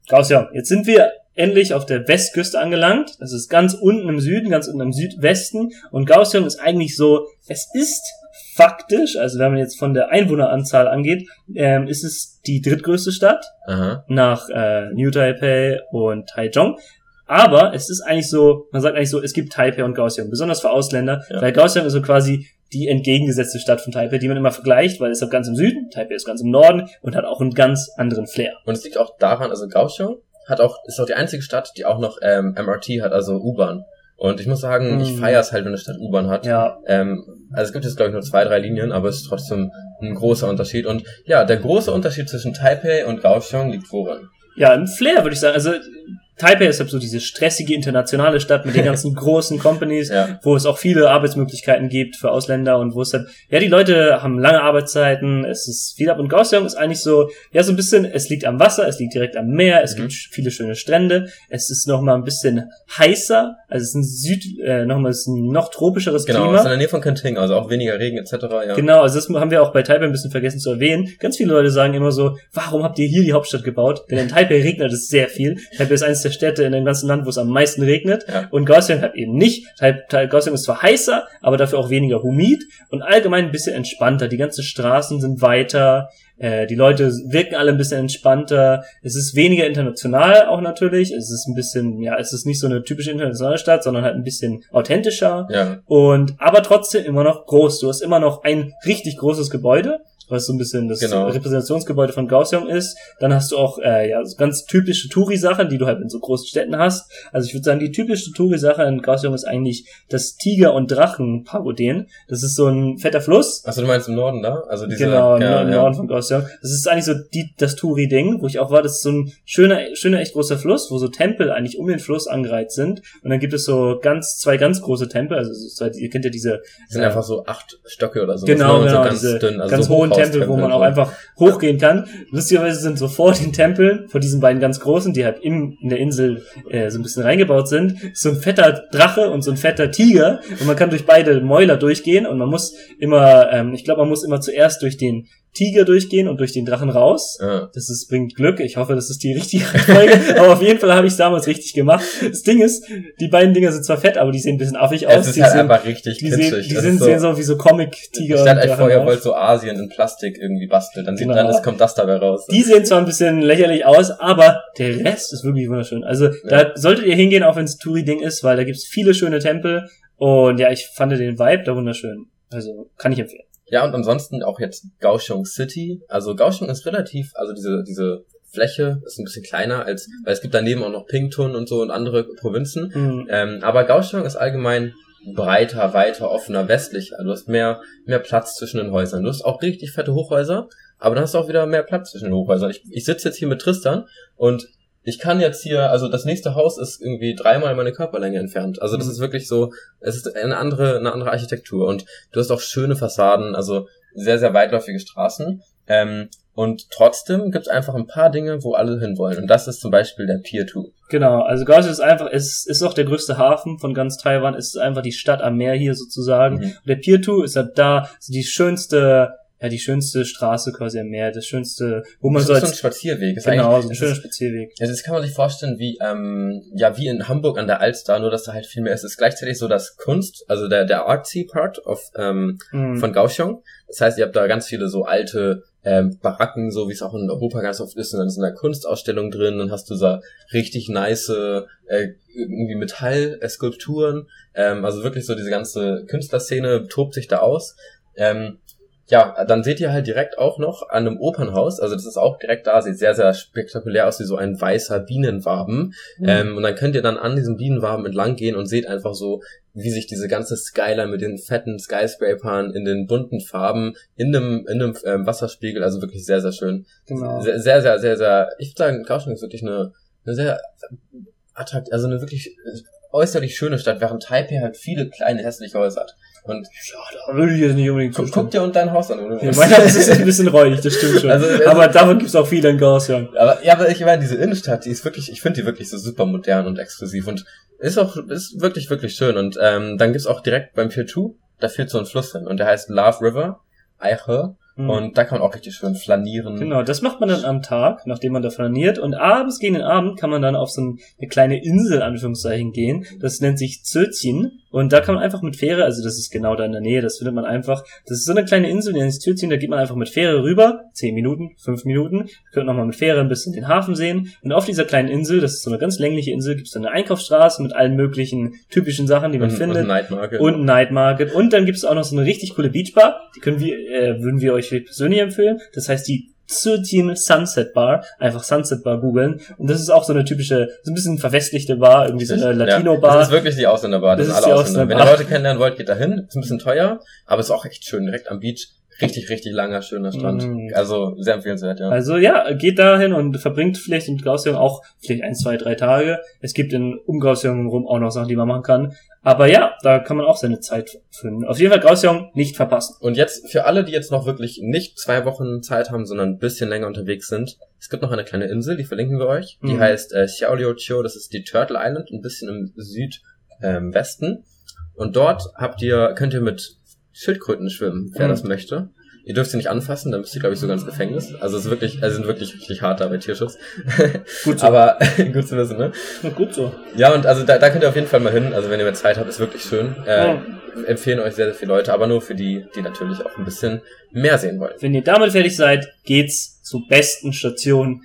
[SPEAKER 1] Kaohsiung. Jetzt sind wir endlich auf der Westküste angelangt. Das ist ganz unten im Süden, ganz unten im Südwesten. Und Kaohsiung ist eigentlich so, es ist faktisch, also wenn man jetzt von der Einwohneranzahl angeht, ähm, ist es die drittgrößte Stadt
[SPEAKER 2] aha,
[SPEAKER 1] nach äh, New Taipei und Taichung. Aber es ist eigentlich so, man sagt eigentlich so, es gibt Taipei und Kaohsiung, besonders für Ausländer,
[SPEAKER 2] Ja.
[SPEAKER 1] weil Kaohsiung ist so quasi die entgegengesetzte Stadt von Taipei, die man immer vergleicht, weil es ist ganz im Süden, Taipei ist ganz im Norden und hat auch einen ganz anderen Flair.
[SPEAKER 2] Und es liegt auch daran, also Kaohsiung hat auch, ist auch die einzige Stadt, die auch noch ähm, MRT hat, also U-Bahn. Und ich muss sagen, ich
[SPEAKER 1] Mhm.
[SPEAKER 2] feiere es halt, wenn eine Stadt U-Bahn hat.
[SPEAKER 1] Ja,
[SPEAKER 2] Ähm, also es gibt jetzt, glaube ich, nur zwei, drei Linien, aber es ist trotzdem ein großer Unterschied. Und ja, der große Unterschied zwischen Taipei und Kaohsiung liegt worin?
[SPEAKER 1] Ja, im Flair würde ich sagen. Also Taipei ist halt so diese stressige internationale Stadt mit den *laughs* ganzen großen Companies,
[SPEAKER 2] Ja.
[SPEAKER 1] wo es auch viele Arbeitsmöglichkeiten gibt für Ausländer und wo es halt, ja, die Leute haben lange Arbeitszeiten, es ist viel ab und Kaohsiung ist eigentlich so, ja, so ein bisschen, es liegt am Wasser, es liegt direkt am Meer, es
[SPEAKER 2] Mhm.
[SPEAKER 1] gibt viele schöne Strände, es ist noch mal ein bisschen heißer, also es ist ein Süd, äh, noch mal es ist ein noch tropischeres
[SPEAKER 2] Genau,
[SPEAKER 1] Klima.
[SPEAKER 2] ist in der Nähe von Kenting, also auch weniger Regen etc. Ja.
[SPEAKER 1] Genau, also das haben wir auch bei Taipei ein bisschen vergessen zu erwähnen. Ganz viele Leute sagen immer so, warum habt ihr hier die Hauptstadt gebaut? Denn in Taipei regnet es sehr viel. Taipei ist eines der Städte in dem ganzen Land, wo es am meisten regnet.
[SPEAKER 2] Ja.
[SPEAKER 1] Und Kaohsiung hat eben nicht. Kaohsiung ist zwar heißer, aber dafür auch weniger humid und allgemein ein bisschen entspannter. Die ganzen Straßen sind weiter. Äh, die Leute wirken alle ein bisschen entspannter. Es ist weniger international auch natürlich. Es ist ein bisschen, ja, es ist nicht so eine typische internationale Stadt, sondern halt ein bisschen authentischer.
[SPEAKER 2] Ja,
[SPEAKER 1] Und aber trotzdem immer noch groß. Du hast immer noch ein richtig großes Gebäude, was so ein bisschen das
[SPEAKER 2] Genau.
[SPEAKER 1] Repräsentationsgebäude von Kaohsiung ist. Dann hast du auch äh, ja so ganz typische Touri-Sachen, die du halt in so großen Städten hast. Also ich würde sagen, die typischste Touri-Sache in Kaohsiung ist eigentlich das Tiger- und Drachen-Pagoden. Das ist so ein fetter Fluss.
[SPEAKER 2] Achso, du meinst im Norden da? Also diese,
[SPEAKER 1] genau, im
[SPEAKER 2] ja,
[SPEAKER 1] im
[SPEAKER 2] ja.
[SPEAKER 1] Norden von Kaohsiung. Das ist eigentlich so die, das Touri-Ding, wo ich auch war. Das ist so ein schöner, schöner, echt großer Fluss, wo so Tempel eigentlich um den Fluss angereiht sind. Und dann gibt es so ganz, zwei ganz große Tempel. Also so zwei, ihr kennt ja diese
[SPEAKER 2] Das sind
[SPEAKER 1] äh,
[SPEAKER 2] einfach so acht Stöcke oder so.
[SPEAKER 1] Genau, genau,
[SPEAKER 2] so ganz
[SPEAKER 1] diese
[SPEAKER 2] dünn, also
[SPEAKER 1] ganz
[SPEAKER 2] so
[SPEAKER 1] hohen Tempel, wo man auch einfach hochgehen kann. Lustigerweise sind so vor den Tempeln, vor diesen beiden ganz großen, die halt im, in der Insel äh, so ein bisschen reingebaut sind, so ein fetter Drache und so ein fetter Tiger und man kann durch beide Mäuler durchgehen und man muss immer, ähm, ich glaube, man muss immer zuerst durch den Tiger durchgehen und durch den Drachen raus.
[SPEAKER 2] Ja.
[SPEAKER 1] Das ist, bringt Glück. Ich hoffe, das ist die richtige *laughs* Folge. aber auf jeden Fall habe ich es damals richtig gemacht. Das Ding ist, die beiden Dinger sind zwar fett, aber die sehen ein bisschen affig aus.
[SPEAKER 2] Es ist
[SPEAKER 1] die
[SPEAKER 2] halt
[SPEAKER 1] sehen,
[SPEAKER 2] einfach richtig
[SPEAKER 1] die sehen, die
[SPEAKER 2] Das
[SPEAKER 1] sind,
[SPEAKER 2] ist
[SPEAKER 1] sehen so wie so Comic-Tiger.
[SPEAKER 2] Stellt euch
[SPEAKER 1] und
[SPEAKER 2] vor, ihr
[SPEAKER 1] Drachen
[SPEAKER 2] wollt so Asien in Plastik irgendwie basteln, dann sieht
[SPEAKER 1] Genau.
[SPEAKER 2] dann, es kommt das dabei raus.
[SPEAKER 1] Die sehen zwar ein bisschen lächerlich aus, aber der Rest ist wirklich wunderschön. Also da solltet ihr hingehen, auch wenn es Touri-Ding ist, weil da gibt's viele schöne Tempel. Und ja, ich fand den Vibe da wunderschön. Also kann ich empfehlen.
[SPEAKER 2] Ja, und ansonsten auch jetzt Kaohsiung City. Also Kaohsiung ist relativ, also diese, diese Fläche ist ein bisschen kleiner als, weil es gibt daneben auch noch Pingtun und so und andere Provinzen.
[SPEAKER 1] Mhm.
[SPEAKER 2] Ähm, aber Kaohsiung ist allgemein breiter, weiter, offener, westlicher. Du hast mehr, mehr Platz zwischen den Häusern. Du hast auch richtig fette Hochhäuser, aber dann hast du auch wieder mehr Platz zwischen den Hochhäusern. Ich, ich sitze jetzt hier mit Tristan und ich kann jetzt hier, also das nächste Haus ist irgendwie dreimal meine Körperlänge entfernt. Also das
[SPEAKER 1] Mhm.
[SPEAKER 2] ist wirklich so, es ist eine andere, eine andere Architektur und du hast auch schöne Fassaden, also sehr, sehr weitläufige Straßen. Ähm, und trotzdem gibt es einfach ein paar Dinge, wo alle hinwollen. Und das ist zum Beispiel der Pier 2.
[SPEAKER 1] Genau, also Kaohsiung ist einfach, es ist auch der größte Hafen von ganz Taiwan, es ist einfach die Stadt am Meer hier sozusagen.
[SPEAKER 2] Mhm.
[SPEAKER 1] Und der Pier 2 ist halt da, so die schönste, ja, die schönste Straße quasi am Meer, das schönste, wo man
[SPEAKER 2] Das
[SPEAKER 1] so
[SPEAKER 2] ist so ein
[SPEAKER 1] als,
[SPEAKER 2] Spazierweg. Ist
[SPEAKER 1] genau, so ein schöner
[SPEAKER 2] ist-
[SPEAKER 1] Spazierweg.
[SPEAKER 2] Also das kann man sich vorstellen wie ähm, ja wie in Hamburg an der Alster, nur dass da halt viel mehr ist. Es ist gleichzeitig so das Kunst, also der der artsy Part of ähm,
[SPEAKER 1] Mhm.
[SPEAKER 2] von Kaohsiung. Das heißt, ihr habt da ganz viele so alte ähm, Baracken, so wie es auch in Europa ganz oft ist, und dann ist eine Kunstausstellung drin, dann hast du so richtig nice äh, irgendwie Metallskulpturen, ähm, also wirklich so diese ganze Künstlerszene tobt sich da aus. Ähm, ja, dann seht ihr halt direkt auch noch an einem Opernhaus, also das ist auch direkt da, sieht sehr, sehr spektakulär aus, wie so ein weißer Bienenwaben.
[SPEAKER 1] Mhm.
[SPEAKER 2] Ähm, und dann könnt ihr dann an diesem Bienenwaben entlang gehen und seht einfach so, wie sich diese ganze Skyline mit den fetten Skyscrapern in den bunten Farben in einem, in einem ähm, Wasserspiegel, also wirklich sehr, sehr schön.
[SPEAKER 1] genau.
[SPEAKER 2] Sehr, sehr, sehr, sehr, sehr ich würde sagen, Kaohsiung ist wirklich eine, eine sehr attrakt, also eine wirklich äußerlich schöne Stadt, während Taipei halt viele kleine hässliche Häuser hat. Und
[SPEAKER 1] Ja, da würde ich jetzt nicht unbedingt zustimmen.
[SPEAKER 2] guck dir und dein Haus an. Oder?
[SPEAKER 1] Ja, mein Haus ist ein bisschen räudig, das stimmt schon.
[SPEAKER 2] Also, also-
[SPEAKER 1] aber davon gibt's auch viel in Kaohsiung.
[SPEAKER 2] Aber ja, aber ich meine, diese Innenstadt, die ist wirklich, ich finde die wirklich so super modern und exklusiv und ist auch, ist wirklich, wirklich schön. Und ähm, dann gibt's auch direkt beim Pier 2, da führt so ein Fluss hin und der heißt Love River, Eiche.
[SPEAKER 1] Mhm.
[SPEAKER 2] Und da kann man auch richtig schön flanieren.
[SPEAKER 1] Genau, das macht man dann am Tag, nachdem man da flaniert. Und abends, gegen den Abend, kann man dann auf so ein- eine kleine Insel, Anführungszeichen, gehen. Das nennt sich Zötchen. Und da kann man einfach mit Fähre, also das ist genau da in der Nähe, das findet man einfach. Das ist so eine kleine Insel, die nennt sich Zötchen, da geht man einfach mit Fähre rüber. Zehn Minuten, fünf Minuten. Könnt nochmal mit Fähre ein bisschen den Hafen sehen. Und auf dieser kleinen Insel, das ist so eine ganz längliche Insel, gibt's dann eine Einkaufsstraße mit allen möglichen typischen Sachen, die man
[SPEAKER 2] und,
[SPEAKER 1] findet.
[SPEAKER 2] und Night Market.
[SPEAKER 1] Und ein Night Market. Und dann gibt es auch noch so eine richtig coole Beachbar. Die können wir, äh, würden wir euch persönlich empfehlen. Das heißt die Zürtin Sunset Bar. Einfach Sunset Bar googeln. Und das ist auch so eine typische, so ein bisschen verwestlichte Bar, irgendwie so eine
[SPEAKER 2] Ja,
[SPEAKER 1] Latino-Bar.
[SPEAKER 2] Das ist wirklich die Ausländerbar. Das,
[SPEAKER 1] Das
[SPEAKER 2] sind
[SPEAKER 1] ist
[SPEAKER 2] alle Ausländer. Wenn ihr. Leute kennenlernen wollt, geht da hin. Ist ein bisschen teuer, aber ist auch echt schön. Direkt am Beach. richtig, richtig langer, schöner Strand.
[SPEAKER 1] Mhm.
[SPEAKER 2] Also sehr empfehlenswert, ja.
[SPEAKER 1] Also ja, geht dahin und verbringt vielleicht in Kaohsiung auch vielleicht ein, zwei, drei Tage. Es gibt in um Kaohsiung rum auch noch Sachen, die man machen kann. Aber ja, da kann man auch seine Zeit finden. Auf jeden Fall Kaohsiung nicht verpassen.
[SPEAKER 2] Und jetzt für alle, die jetzt noch wirklich nicht zwei Wochen Zeit haben, sondern ein bisschen länger unterwegs sind, es gibt noch eine kleine Insel, die verlinken wir euch. Die
[SPEAKER 1] Mhm.
[SPEAKER 2] heißt äh, Xiaoliuqiu, das ist die Turtle Island, ein bisschen im Südwesten. Ähm, und dort habt ihr, könnt ihr mit Schildkröten schwimmen, wer
[SPEAKER 1] Mhm.
[SPEAKER 2] das möchte. Ihr dürft sie nicht anfassen, dann müsst ihr, glaube ich, sogar ins Gefängnis. Also es ist wirklich, also sind wirklich richtig hart da bei Tierschutz. *laughs*
[SPEAKER 1] Gut so.
[SPEAKER 2] Aber *laughs* gut zu wissen, ne?
[SPEAKER 1] Gut so.
[SPEAKER 2] Ja, und also da, da könnt ihr auf jeden Fall mal hin. Also wenn ihr mehr Zeit habt, ist wirklich schön. Äh,
[SPEAKER 1] Ja.
[SPEAKER 2] Empfehlen euch sehr, sehr viele Leute, aber nur für die, die natürlich auch ein bisschen mehr sehen wollen.
[SPEAKER 1] Wenn ihr damit fertig seid, geht's zur besten Station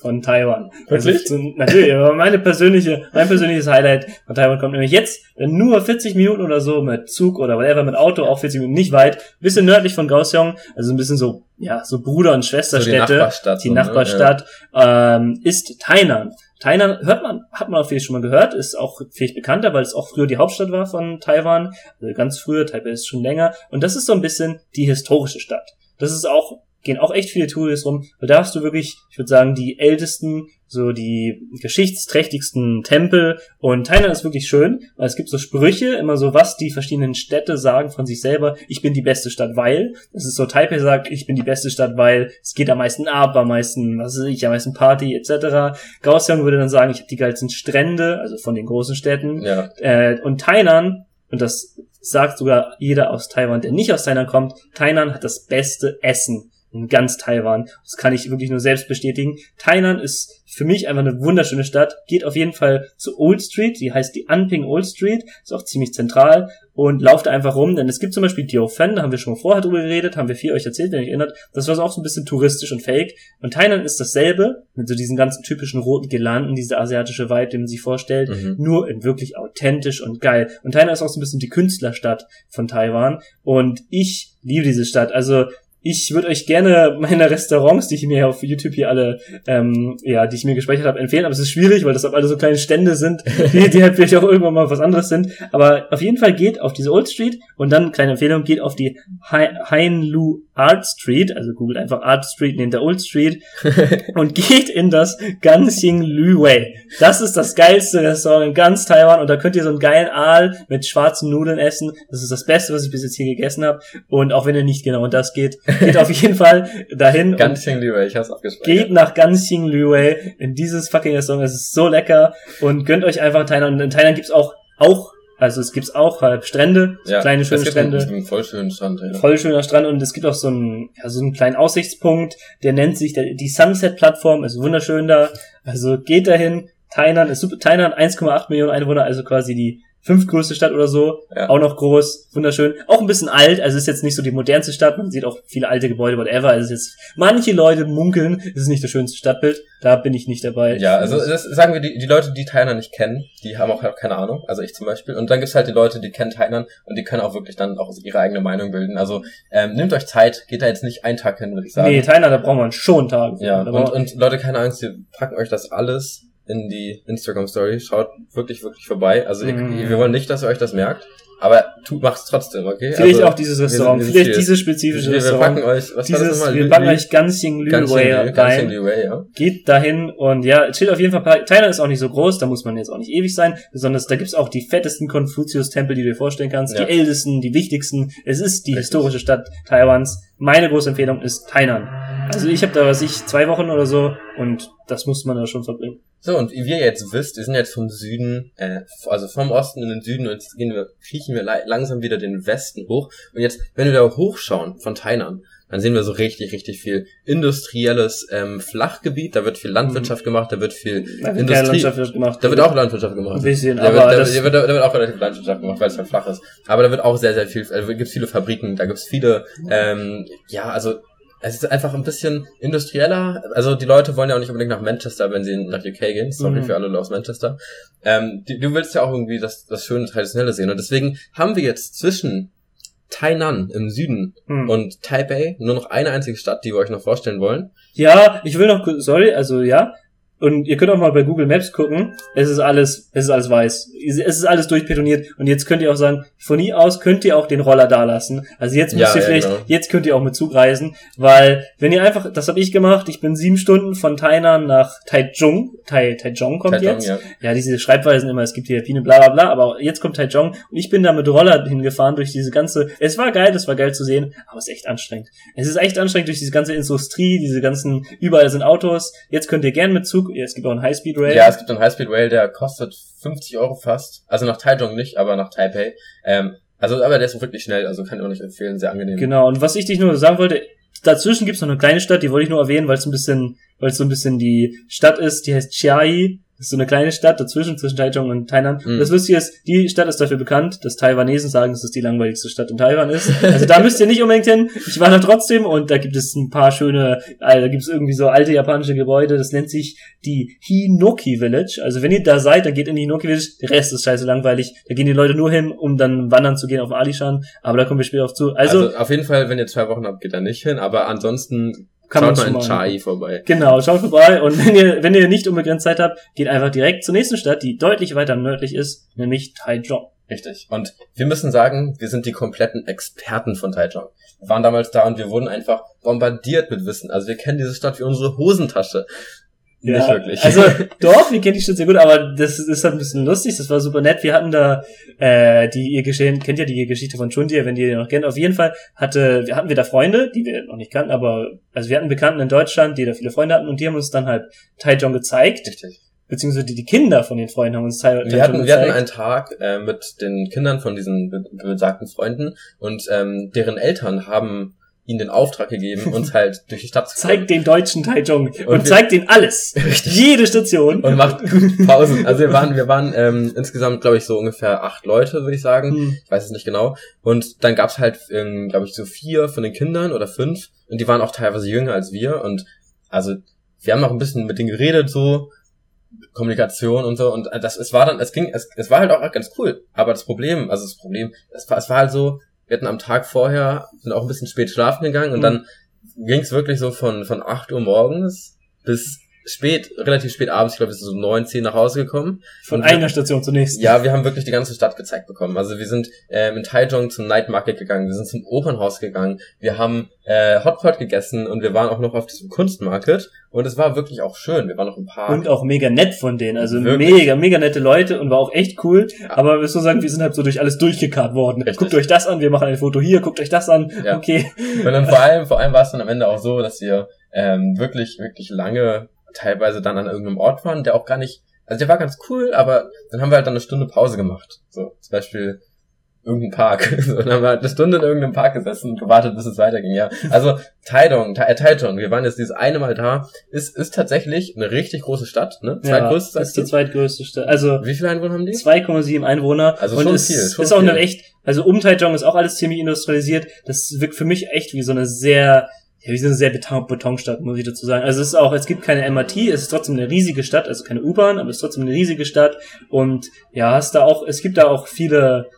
[SPEAKER 1] von Taiwan. Also
[SPEAKER 2] Wirklich?
[SPEAKER 1] zu, natürlich, aber meine persönliche, mein persönliches Highlight von Taiwan kommt nämlich jetzt, wenn nur 40 Minuten oder so mit Zug oder whatever, mit Auto, auch 40 Minuten, nicht weit, bisschen nördlich von Kaohsiung, also ein bisschen so, ja, so Bruder- und
[SPEAKER 2] So die
[SPEAKER 1] Schwesterstädte,
[SPEAKER 2] Nachbarstadt.
[SPEAKER 1] die
[SPEAKER 2] so, ne?
[SPEAKER 1] Nachbarstadt, ähm, ist Tainan. Tainan hört man, hat man auch vielleicht schon mal gehört, ist auch vielleicht bekannter, weil es auch früher die Hauptstadt war von Taiwan, also ganz früher, Taipei ist schon länger, und das ist so ein bisschen die historische Stadt. Das ist auch, gehen auch echt viele Touristen rum, weil da hast du wirklich, ich würde sagen, die ältesten, so die geschichtsträchtigsten Tempel. Und Tainan ist wirklich schön, weil es gibt so Sprüche, immer so, was die verschiedenen Städte sagen von sich selber, ich bin die beste Stadt, weil, das ist so, Taipei sagt, ich bin die beste Stadt, weil es geht am meisten ab, am meisten, was weiß ich, am meisten Party, etc. Kaohsiung würde dann sagen, ich habe die geilsten Strände, also von den großen Städten,
[SPEAKER 2] Ja,
[SPEAKER 1] äh, und Tainan, und das sagt sogar jeder aus Taiwan, der nicht aus Tainan kommt, Tainan hat das beste Essen in ganz Taiwan. Das kann ich wirklich nur selbst bestätigen. Tainan ist für mich einfach eine wunderschöne Stadt. Geht auf jeden Fall zu Old Street, die heißt die Anping Old Street, ist auch ziemlich zentral und lauft einfach rum, denn es gibt zum Beispiel Diophen, da haben wir schon mal vorher drüber geredet, haben wir viel euch erzählt, wenn ihr euch erinnert. Das war so auch so ein bisschen touristisch und fake. Und Tainan ist dasselbe, mit so diesen ganzen typischen roten Girlanden, diese asiatische Vibe, den man sich vorstellt
[SPEAKER 2] mhm.
[SPEAKER 1] nur in wirklich authentisch und geil. Und Tainan ist auch so ein bisschen die Künstlerstadt von Taiwan. Und ich liebe diese Stadt. Also ich würde euch gerne meine Restaurants, die ich mir auf YouTube hier alle, ähm, ja, die ich mir gespeichert habe, empfehlen. Aber es ist schwierig, weil das alle so kleine Stände sind, *laughs* die, die halt vielleicht auch irgendwann mal was anderes sind. Aber auf jeden Fall geht auf diese Old Street und dann, kleine Empfehlung, geht auf die Heinlu Art Street, also googelt einfach Art Street neben der Old Street *laughs* und geht in das Ganxing Lü Wei. Das ist das geilste Restaurant in ganz Taiwan und da könnt ihr so einen geilen Aal mit schwarzen Nudeln essen. Das ist das Beste, was ich bis jetzt hier gegessen habe. Und auch wenn ihr nicht genau um das geht, geht auf jeden Fall dahin
[SPEAKER 2] schön lieber, ich hab's abgespeichert.
[SPEAKER 1] geht nach Ganxing Lü Wei in dieses fucking Restaurant. Es ist so lecker und gönnt euch einfach Thailand. Und in Thailand gibt's auch, auch, also es gibt's auch halt Strände, so kleine schöne
[SPEAKER 2] einen-
[SPEAKER 1] Strände.
[SPEAKER 2] gibt einen voll schönen Strand, ja.
[SPEAKER 1] Voll schöner Strand und es gibt auch so einen, ja, so einen kleinen Aussichtspunkt, der nennt sich der, die Sunset-Plattform, ist wunderschön da. Also geht dahin. Tainan ist super. Tainan 1,8 Millionen Einwohner, also quasi die fünftgrößte Stadt oder so.
[SPEAKER 2] Ja.
[SPEAKER 1] Auch noch groß, wunderschön. Auch ein bisschen alt, also ist jetzt nicht so die modernste Stadt. Man sieht auch viele alte Gebäude, whatever. Also ist jetzt, manche Leute munkeln, es ist nicht das schönste Stadtbild. Da bin ich nicht dabei.
[SPEAKER 2] Ja, also das sagen wir, die, die Leute, die Thailand nicht kennen, die haben auch keine Ahnung, also ich zum Beispiel. Und dann gibt's halt die Leute, die kennen Thailand und die können auch wirklich dann auch ihre eigene Meinung bilden. Also ähm, nehmt euch Zeit, geht da jetzt nicht einen Tag hin, würde ich sagen.
[SPEAKER 1] nee, Thailand, da braucht man schon einen Tag.
[SPEAKER 2] ja, und, und Leute, keine Angst, wir packen euch das alles in die Instagram-Story. Schaut wirklich, wirklich vorbei. Also ihr,
[SPEAKER 1] Mhm.
[SPEAKER 2] wir wollen nicht, dass ihr euch das merkt, aber tut, macht's trotzdem, okay?
[SPEAKER 1] vielleicht
[SPEAKER 2] also,
[SPEAKER 1] auch dieses
[SPEAKER 2] wir
[SPEAKER 1] Restaurant,
[SPEAKER 2] wir sind
[SPEAKER 1] vielleicht dieses spezifische
[SPEAKER 2] wir, wir
[SPEAKER 1] Restaurant.
[SPEAKER 2] packen euch, was war das
[SPEAKER 1] Dieses,
[SPEAKER 2] nochmal?
[SPEAKER 1] wir packen
[SPEAKER 2] Lü-
[SPEAKER 1] euch Ganxing Lü
[SPEAKER 2] Ganz
[SPEAKER 1] Wei
[SPEAKER 2] schön, ganz schön
[SPEAKER 1] rein.
[SPEAKER 2] Lü Wei, ja.
[SPEAKER 1] Geht dahin und ja, steht auf jeden Fall, Thailand ist auch nicht so groß, da muss man jetzt auch nicht ewig sein, besonders da gibt's auch die fettesten Konfuzius-Tempel, die du dir vorstellen kannst,
[SPEAKER 2] Ja.
[SPEAKER 1] die ältesten, die wichtigsten. Es ist die
[SPEAKER 2] Richtig.
[SPEAKER 1] historische Stadt Taiwans. Meine große Empfehlung ist Tainan. Also ich habe da, was ich, zwei Wochen oder so und das muss man da schon verbringen.
[SPEAKER 2] So, und wie ihr jetzt wisst, wir sind jetzt vom Süden, äh, also vom Osten in den Süden und jetzt gehen wir, kriechen wir langsam wieder den Westen hoch. Und jetzt, wenn wir da hochschauen von Tainan, dann sehen wir so richtig, richtig viel industrielles ähm, Flachgebiet. Da wird viel Landwirtschaft gemacht, da wird viel
[SPEAKER 1] Da wird
[SPEAKER 2] Industrie.
[SPEAKER 1] Wird gemacht.
[SPEAKER 2] Da wird auch Landwirtschaft gemacht.
[SPEAKER 1] ein bisschen,
[SPEAKER 2] Da
[SPEAKER 1] aber
[SPEAKER 2] wird, da, wird, da, wird, da wird auch relativ Landwirtschaft gemacht, weil es halt flach ist. Aber da wird auch sehr, sehr viel, also gibt viele Fabriken, da gibt's viele, ähm, ja, also es ist einfach ein bisschen industrieller. Also die Leute wollen ja auch nicht unbedingt nach Manchester, wenn sie nach UK gehen. Sorry
[SPEAKER 1] Mhm.
[SPEAKER 2] für alle aus Manchester. Ähm, die, du willst ja auch irgendwie das, das schöne Traditionelle sehen. Und deswegen haben wir jetzt zwischen Tainan im Süden
[SPEAKER 1] hm.
[SPEAKER 2] und Taipei nur noch eine einzige Stadt, die wir euch noch vorstellen wollen.
[SPEAKER 1] Ja, ich will noch, sorry, also ja, Und ihr könnt auch mal bei Google Maps gucken. Es ist alles, es ist alles weiß. Es ist alles durchbetoniert. Und jetzt könnt ihr auch sagen, von hier aus könnt ihr auch den Roller da lassen. Also jetzt müsst
[SPEAKER 2] Ja,
[SPEAKER 1] ihr
[SPEAKER 2] ja,
[SPEAKER 1] vielleicht,
[SPEAKER 2] genau.
[SPEAKER 1] jetzt könnt ihr auch mit Zug reisen, weil wenn ihr einfach, das habe ich gemacht, ich bin sieben Stunden von Tainan nach Taichung. Tai, Taichung kommt
[SPEAKER 2] Taichung,
[SPEAKER 1] jetzt.
[SPEAKER 2] ja.
[SPEAKER 1] Ja, diese Schreibweisen immer, es gibt hier Pine, bla bla bla, aber jetzt kommt Taichung und ich bin da mit Roller hingefahren durch diese ganze, es war geil, es war geil zu sehen, aber es ist echt anstrengend. Es ist echt anstrengend durch diese ganze Industrie, diese ganzen, überall sind Autos. Jetzt könnt ihr gern mit Zug, ja, es gibt auch einen Highspeed Rail.
[SPEAKER 2] Ja, es gibt einen Highspeed Rail, der kostet 50 Euro fast. Also nach Taichung nicht, aber nach Taipei. Ähm, also, aber der ist wirklich schnell, also kann ich auch nicht empfehlen, sehr angenehm.
[SPEAKER 1] Genau, und was ich dich nur sagen wollte, dazwischen gibt's noch eine kleine Stadt, die wollte ich nur erwähnen, weil es so ein bisschen, weil es so ein bisschen die Stadt ist, die heißt Chiayi. Das ist so eine kleine Stadt dazwischen, zwischen Taichung und Tainan.
[SPEAKER 2] Mhm.
[SPEAKER 1] Das Lustige ist, die Stadt ist dafür bekannt, dass Taiwanesen sagen, dass es die langweiligste Stadt in Taiwan ist. Also da müsst ihr nicht unbedingt hin. Ich war da trotzdem und da gibt es ein paar schöne, äh, da gibt es irgendwie so alte japanische Gebäude. Das nennt sich die Hinoki Village. Also wenn ihr da seid, dann geht in die Hinoki Village. Der Rest ist scheiße langweilig. Da gehen die Leute nur hin, um dann wandern zu gehen auf Alishan. Aber da kommen wir später auf zu. Also,
[SPEAKER 2] Also, auf jeden Fall, wenn ihr zwei Wochen habt, geht da nicht hin, aber ansonsten
[SPEAKER 1] Kann man
[SPEAKER 2] schaut
[SPEAKER 1] schon
[SPEAKER 2] mal in Chai vorbei.
[SPEAKER 1] Genau, schaut vorbei und wenn ihr, wenn ihr nicht unbegrenzt Zeit habt, geht einfach direkt zur nächsten Stadt, die deutlich weiter nördlich ist, nämlich Taichung.
[SPEAKER 2] Richtig. Und wir müssen sagen, wir sind die kompletten Experten von Taichung. Wir waren damals da und wir wurden einfach bombardiert mit Wissen. Also wir kennen diese Stadt wie unsere Hosentasche. Nicht wirklich.
[SPEAKER 1] Also *laughs* doch, wir kennen die Stadt sehr gut, aber das ist halt ein bisschen lustig, das war super nett. Wir hatten da äh, die ihr Geschehen, kennt ja die Geschichte von Chundia, wenn ihr die noch kennt. Auf jeden Fall hatte, wir hatten wir da Freunde, die wir noch nicht kannten, aber also wir hatten Bekannten in Deutschland, die da viele Freunde hatten und die haben uns dann halt Taichung gezeigt,
[SPEAKER 2] Richtig.
[SPEAKER 1] beziehungsweise die, die Kinder von den Freunden haben uns Tai- Taichung
[SPEAKER 2] Wir hatten, wir hatten einen Tag äh, mit den Kindern von diesen be besagten Freunden und ähm, deren Eltern haben ihnen den Auftrag gegeben, uns *laughs* halt durch die Stadt zu
[SPEAKER 1] zeigt den deutschen Taichung und,
[SPEAKER 2] Und
[SPEAKER 1] zeigt denen alles. *laughs*
[SPEAKER 2] Richtig.
[SPEAKER 1] Jede Station.
[SPEAKER 2] und macht Pausen. Also wir waren, wir waren ähm, insgesamt, glaube ich, so ungefähr acht Leute, würde ich sagen.
[SPEAKER 1] Hm.
[SPEAKER 2] Ich weiß es nicht genau. Und dann gab's halt, ähm, glaube ich, so vier von den Kindern oder fünf. Und die waren auch teilweise jünger als wir. Und also wir haben noch ein bisschen mit denen geredet, so Kommunikation und so. Und äh, das, es war dann, es ging, es, es war halt auch ganz cool. Aber das Problem, also das Problem, es war, es war halt so, wir hatten am Tag vorher, sind auch ein bisschen spät schlafen gegangen und
[SPEAKER 1] Mhm.
[SPEAKER 2] dann ging's wirklich so von, von 8 Uhr morgens bis spät, relativ spät abends, ich glaube, wir sind so neun, zehn nach Hause gekommen.
[SPEAKER 1] Von
[SPEAKER 2] Und wir-
[SPEAKER 1] einer Station zur nächsten.
[SPEAKER 2] Ja, wir haben wirklich die ganze Stadt gezeigt bekommen. Also wir sind ähm, in Taichung zum Night Market gegangen, wir sind zum Opernhaus gegangen, wir haben äh, Hotpot gegessen und wir waren auch noch auf diesem Kunstmarket und es war wirklich auch schön. Wir waren noch im Park.
[SPEAKER 1] Und auch mega nett von denen. Also
[SPEAKER 2] Wirklich?
[SPEAKER 1] mega, mega nette Leute und war auch echt cool.
[SPEAKER 2] Ja.
[SPEAKER 1] Aber wir müssen so sagen, wir sind halt so durch alles durchgekarrt worden.
[SPEAKER 2] Richtig.
[SPEAKER 1] Guckt euch das an, wir machen ein Foto hier, guckt euch das an.
[SPEAKER 2] Ja.
[SPEAKER 1] Okay.
[SPEAKER 2] Und dann vor allem, vor allem war es dann am Ende auch so, dass wir ähm, wirklich, wirklich lange teilweise dann an irgendeinem Ort waren, der auch gar nicht, also der war ganz cool, aber dann haben wir halt dann eine Stunde Pause gemacht. So, zum Beispiel irgendein Park. *laughs* So, dann haben wir halt eine Stunde in irgendeinem Park gesessen und gewartet, bis es weiterging, ja. Also Taichung, Ta- äh, wir waren jetzt dieses eine Mal da, ist, ist tatsächlich eine richtig große Stadt, ne?
[SPEAKER 1] Ja,
[SPEAKER 2] Zweitgrößte
[SPEAKER 1] ist die zweitgrößte Stadt. Also
[SPEAKER 2] Wie viele Einwohner haben die?
[SPEAKER 1] 2,7 Einwohner.
[SPEAKER 2] Also
[SPEAKER 1] und
[SPEAKER 2] schon
[SPEAKER 1] es
[SPEAKER 2] viel, schon
[SPEAKER 1] ist auch
[SPEAKER 2] viel.
[SPEAKER 1] eine echt, also um Taichung ist auch alles ziemlich industrialisiert. Das wirkt für mich echt wie so eine sehr, ja, wie so eine sehr Beton Betonstadt, muss ich dazu sagen. Also es ist auch, es gibt keine MRT, es ist trotzdem eine riesige Stadt, also keine U-Bahn, aber es ist trotzdem eine riesige Stadt. Und ja, hast da auch, es gibt da auch viele,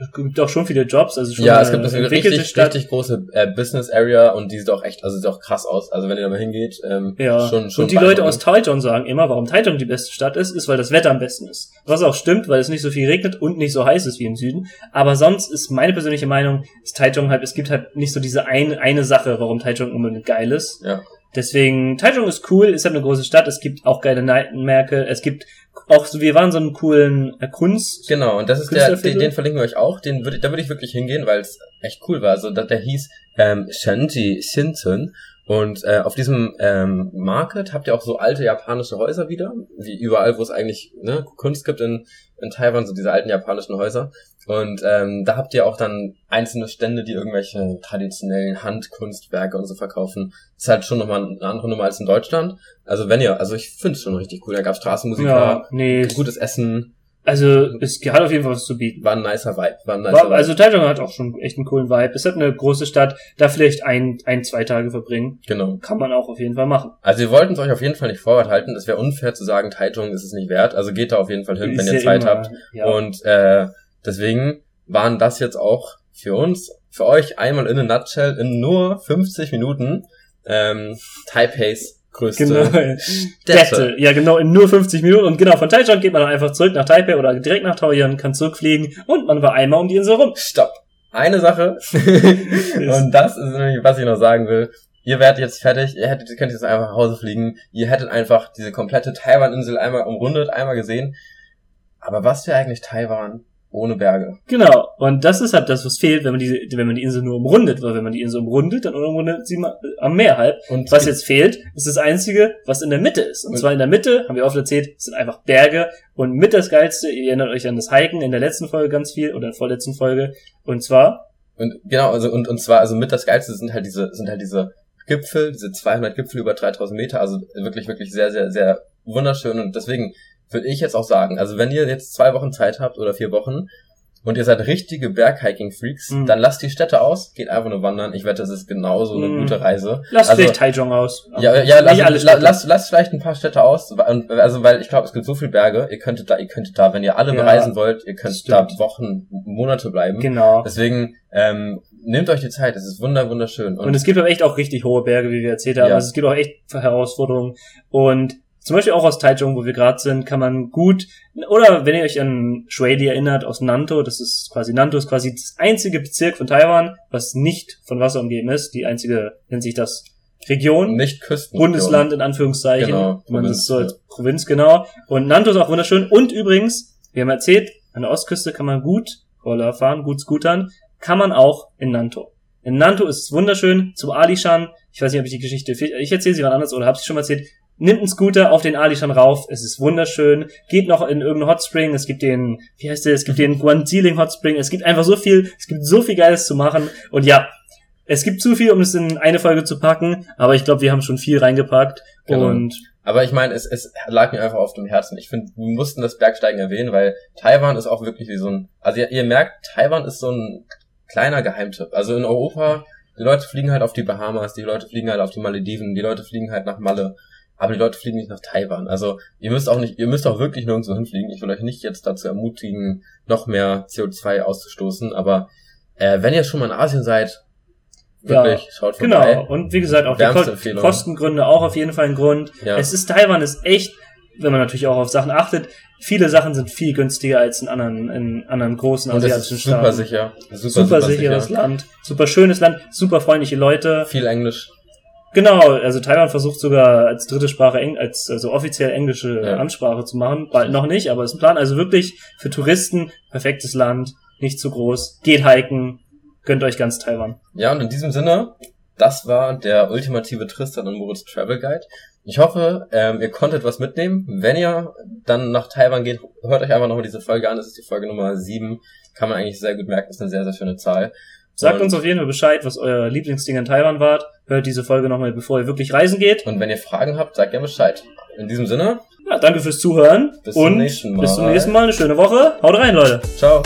[SPEAKER 1] es gibt auch schon viele Jobs, also schon
[SPEAKER 2] Ja, es gibt eine richtig,
[SPEAKER 1] Stadt.
[SPEAKER 2] richtig große äh, Business Area und die sieht auch echt, also sieht auch krass aus. Also wenn ihr da mal hingeht, ähm,
[SPEAKER 1] Ja,
[SPEAKER 2] schon, schon
[SPEAKER 1] und die Leute aus Taichung sagen immer, warum Taichung die beste Stadt ist, ist, weil das Wetter am besten ist. Was auch stimmt, weil es nicht so viel regnet und nicht so heiß ist wie im Süden. Aber sonst ist meine persönliche Meinung, ist Taichung halt, es gibt halt nicht so diese eine, eine Sache, warum Taichung unbedingt geil ist.
[SPEAKER 2] Ja.
[SPEAKER 1] Deswegen, Taichung ist cool, ist halt eine große Stadt, es gibt auch geile Nightmärkte, es gibt auch, so, wir waren so einen coolen äh, Kunst,
[SPEAKER 2] Genau, und das ist der, den, den verlinken wir euch auch, den würde, da würde ich wirklich hingehen, weil es echt cool war. Also da, der hieß ähm, Shanji Shinton und äh, auf diesem ähm, Market habt ihr auch so alte japanische Häuser wieder, wie überall, wo es eigentlich ne, Kunst gibt in, in Taiwan, so diese alten japanischen Häuser. Und ähm, da habt ihr auch dann einzelne Stände, die irgendwelche traditionellen Handkunstwerke und so verkaufen. ist halt schon nochmal eine andere Nummer als in Deutschland. Also wenn ihr, also ich finde es schon richtig cool. Da gab Straßenmusiker,
[SPEAKER 1] ja, nee,
[SPEAKER 2] gutes Essen,
[SPEAKER 1] also es hat auf jeden Fall was zu bieten.
[SPEAKER 2] war ein nicer Vibe. War ein nicer
[SPEAKER 1] War,
[SPEAKER 2] Vibe.
[SPEAKER 1] also Taichung hat auch schon echt einen coolen Vibe. Es hat eine große Stadt, da vielleicht ein, ein, zwei Tage verbringen.
[SPEAKER 2] genau.
[SPEAKER 1] Kann man auch auf jeden Fall machen.
[SPEAKER 2] Also wir wollten es euch auf jeden Fall nicht vorenthalten. Es wäre unfair zu sagen, Taichung ist es nicht wert. Also geht da auf jeden Fall hin, wenn
[SPEAKER 1] Ist
[SPEAKER 2] ihr
[SPEAKER 1] ja
[SPEAKER 2] Zeit
[SPEAKER 1] immer-
[SPEAKER 2] habt.
[SPEAKER 1] Ja.
[SPEAKER 2] Und äh, deswegen waren das jetzt auch für uns, für euch einmal in a nutshell in nur 50 Minuten ähm, Taipeis größte
[SPEAKER 1] Genau. *laughs*
[SPEAKER 2] Städte.
[SPEAKER 1] Ja, genau, in nur 50 Minuten. Und genau, von Taichung geht man dann einfach zurück nach Taipei oder direkt nach Taoyuan, kann zurückfliegen und man war einmal um die Insel rum.
[SPEAKER 2] Stopp. Eine Sache. *laughs* *laughs* und das ist nämlich, was ich noch sagen will. Ihr werdet jetzt fertig, ihr hättet, ihr könnt jetzt einfach nach Hause fliegen. Ihr hättet einfach diese komplette Taiwan-Insel einmal umrundet, einmal gesehen. Aber was wäre eigentlich Taiwan ohne Berge?
[SPEAKER 1] Genau. Und das ist halt das, was fehlt, wenn man die, wenn man die Insel nur umrundet. Weil wenn man die Insel umrundet, dann umrundet sie mal am Meer halb.
[SPEAKER 2] Und
[SPEAKER 1] Was jetzt fehlt, ist das Einzige, was in der Mitte ist. Und
[SPEAKER 2] Und-
[SPEAKER 1] zwar in der Mitte, haben wir oft erzählt, sind einfach Berge. Und mit das Geilste, ihr erinnert euch an das Hiken in der letzten Folge ganz viel, oder in der vorletzten Folge. Und zwar,
[SPEAKER 2] Und genau, also und, und zwar, also mit das Geilste sind halt diese, sind halt diese Gipfel, diese 200 Gipfel über 3000 Meter, also wirklich, wirklich sehr, sehr, sehr wunderschön und deswegen würde ich jetzt auch sagen, also wenn ihr jetzt zwei Wochen Zeit habt oder vier Wochen und ihr seid richtige Berghiking-Freaks,
[SPEAKER 1] Mhm.
[SPEAKER 2] dann lasst die Städte aus, geht einfach nur wandern. Ich wette, das ist genauso eine
[SPEAKER 1] Mhm.
[SPEAKER 2] gute Reise.
[SPEAKER 1] lasst
[SPEAKER 2] Also-
[SPEAKER 1] vielleicht Taichung aus.
[SPEAKER 2] Ja, ja,
[SPEAKER 1] nicht
[SPEAKER 2] lass,
[SPEAKER 1] alle
[SPEAKER 2] la,
[SPEAKER 1] Städte.
[SPEAKER 2] lasst, lasst vielleicht ein paar Städte aus, und- also weil ich glaube, es gibt so viele Berge, ihr könntet da, ihr könntet da, wenn ihr alle
[SPEAKER 1] Ja,
[SPEAKER 2] bereisen wollt, ihr könnt da. Wochen, Monate bleiben.
[SPEAKER 1] Genau.
[SPEAKER 2] Deswegen ähm, nehmt euch die Zeit, es ist wunder wunderschön.
[SPEAKER 1] Und es gibt aber echt auch richtig hohe Berge, wie wir erzählt haben.
[SPEAKER 2] Ja.
[SPEAKER 1] Also es gibt auch echt Herausforderungen. Und zum Beispiel auch aus Taichung, wo wir gerade sind, kann man gut, oder wenn ihr euch an Shuili erinnert, aus Nanto, das ist quasi, Nanto ist quasi das einzige Bezirk von Taiwan, was nicht von Wasser umgeben ist. Die einzige, nennt sich das Region.
[SPEAKER 2] nicht Küsten.
[SPEAKER 1] Bundesland in Anführungszeichen.
[SPEAKER 2] Genau,
[SPEAKER 1] Man
[SPEAKER 2] Provinz,
[SPEAKER 1] ist so als Provinz, genau. Und Nanto ist auch wunderschön. Und übrigens, wir haben erzählt, an der Ostküste kann man gut Roller fahren, gut scootern. Kann man auch in Nanto. In Nanto ist es wunderschön, zum Alishan. Ich weiß nicht, ob ich die Geschichte, ich erzähle sie wann anders oder habe sie schon mal erzählt. Nimmt einen Scooter auf den Alishan rauf, es ist wunderschön. Geht noch in irgendeinen Hot Spring, es gibt den, wie heißt der, es gibt den Guanziling Hot Spring, es gibt einfach so viel, es gibt so viel Geiles zu machen. Und ja, es gibt zu viel, um es in eine Folge zu packen, aber ich glaube, wir haben schon viel reingepackt.
[SPEAKER 2] Genau.
[SPEAKER 1] Und
[SPEAKER 2] Aber ich meine, es, es lag mir einfach auf dem Herzen. Ich finde, wir mussten das Bergsteigen erwähnen, weil Taiwan ist auch wirklich wie so ein, also ihr, ihr merkt, Taiwan ist so ein kleiner Geheimtipp. Also in Europa, die Leute fliegen halt auf die Bahamas, die Leute fliegen halt auf die Malediven, die Leute fliegen halt nach Malle. Aber die Leute fliegen nicht nach Taiwan. Also ihr müsst auch nicht, ihr müsst auch wirklich nirgendwo hinfliegen. Ich will euch nicht jetzt dazu ermutigen, noch mehr CO2 auszustoßen. Aber äh, wenn ihr schon mal in Asien seid, wirklich, schaut vorbei.
[SPEAKER 1] genau. Und wie gesagt, auch die Ko. Kostengründe auch auf jeden Fall ein Grund.
[SPEAKER 2] Ja.
[SPEAKER 1] Es ist Taiwan ist echt, wenn man natürlich auch auf Sachen achtet, viele Sachen sind viel günstiger als in anderen, in anderen großen asiatischen
[SPEAKER 2] ist super
[SPEAKER 1] Staaten.
[SPEAKER 2] sicher. Super,
[SPEAKER 1] Super, sicheres Land, super schönes Land, super freundliche Leute.
[SPEAKER 2] Viel Englisch.
[SPEAKER 1] Genau, also Taiwan versucht sogar als dritte Sprache Eng als also offiziell englische
[SPEAKER 2] Ja.
[SPEAKER 1] Ansprache zu machen. Bald noch nicht, aber ist ein Plan. Also wirklich für Touristen perfektes Land, nicht zu groß. Geht hiken, gönnt euch ganz Taiwan.
[SPEAKER 2] Ja, und in diesem Sinne, das war der ultimative Tristan und Moritz Travel Guide. Ich hoffe, ähm, ihr konntet was mitnehmen. Wenn ihr dann nach Taiwan geht, hört euch einfach nochmal diese Folge an. Das ist die Folge Nummer 7. Kann man eigentlich sehr gut merken. Das ist eine sehr, sehr schöne Zahl.
[SPEAKER 1] Sagt
[SPEAKER 2] Und-
[SPEAKER 1] uns auf jeden Fall Bescheid, was euer Lieblingsding in Taiwan wart. Hört diese Folge nochmal, bevor ihr wirklich reisen geht.
[SPEAKER 2] Und wenn ihr Fragen habt, sagt gerne Bescheid. In diesem Sinne,
[SPEAKER 1] Ja, danke fürs Zuhören
[SPEAKER 2] Bis zum
[SPEAKER 1] und
[SPEAKER 2] nächsten Mal.
[SPEAKER 1] bis zum nächsten Mal. Eine schöne Woche. Haut rein, Leute.
[SPEAKER 2] ciao.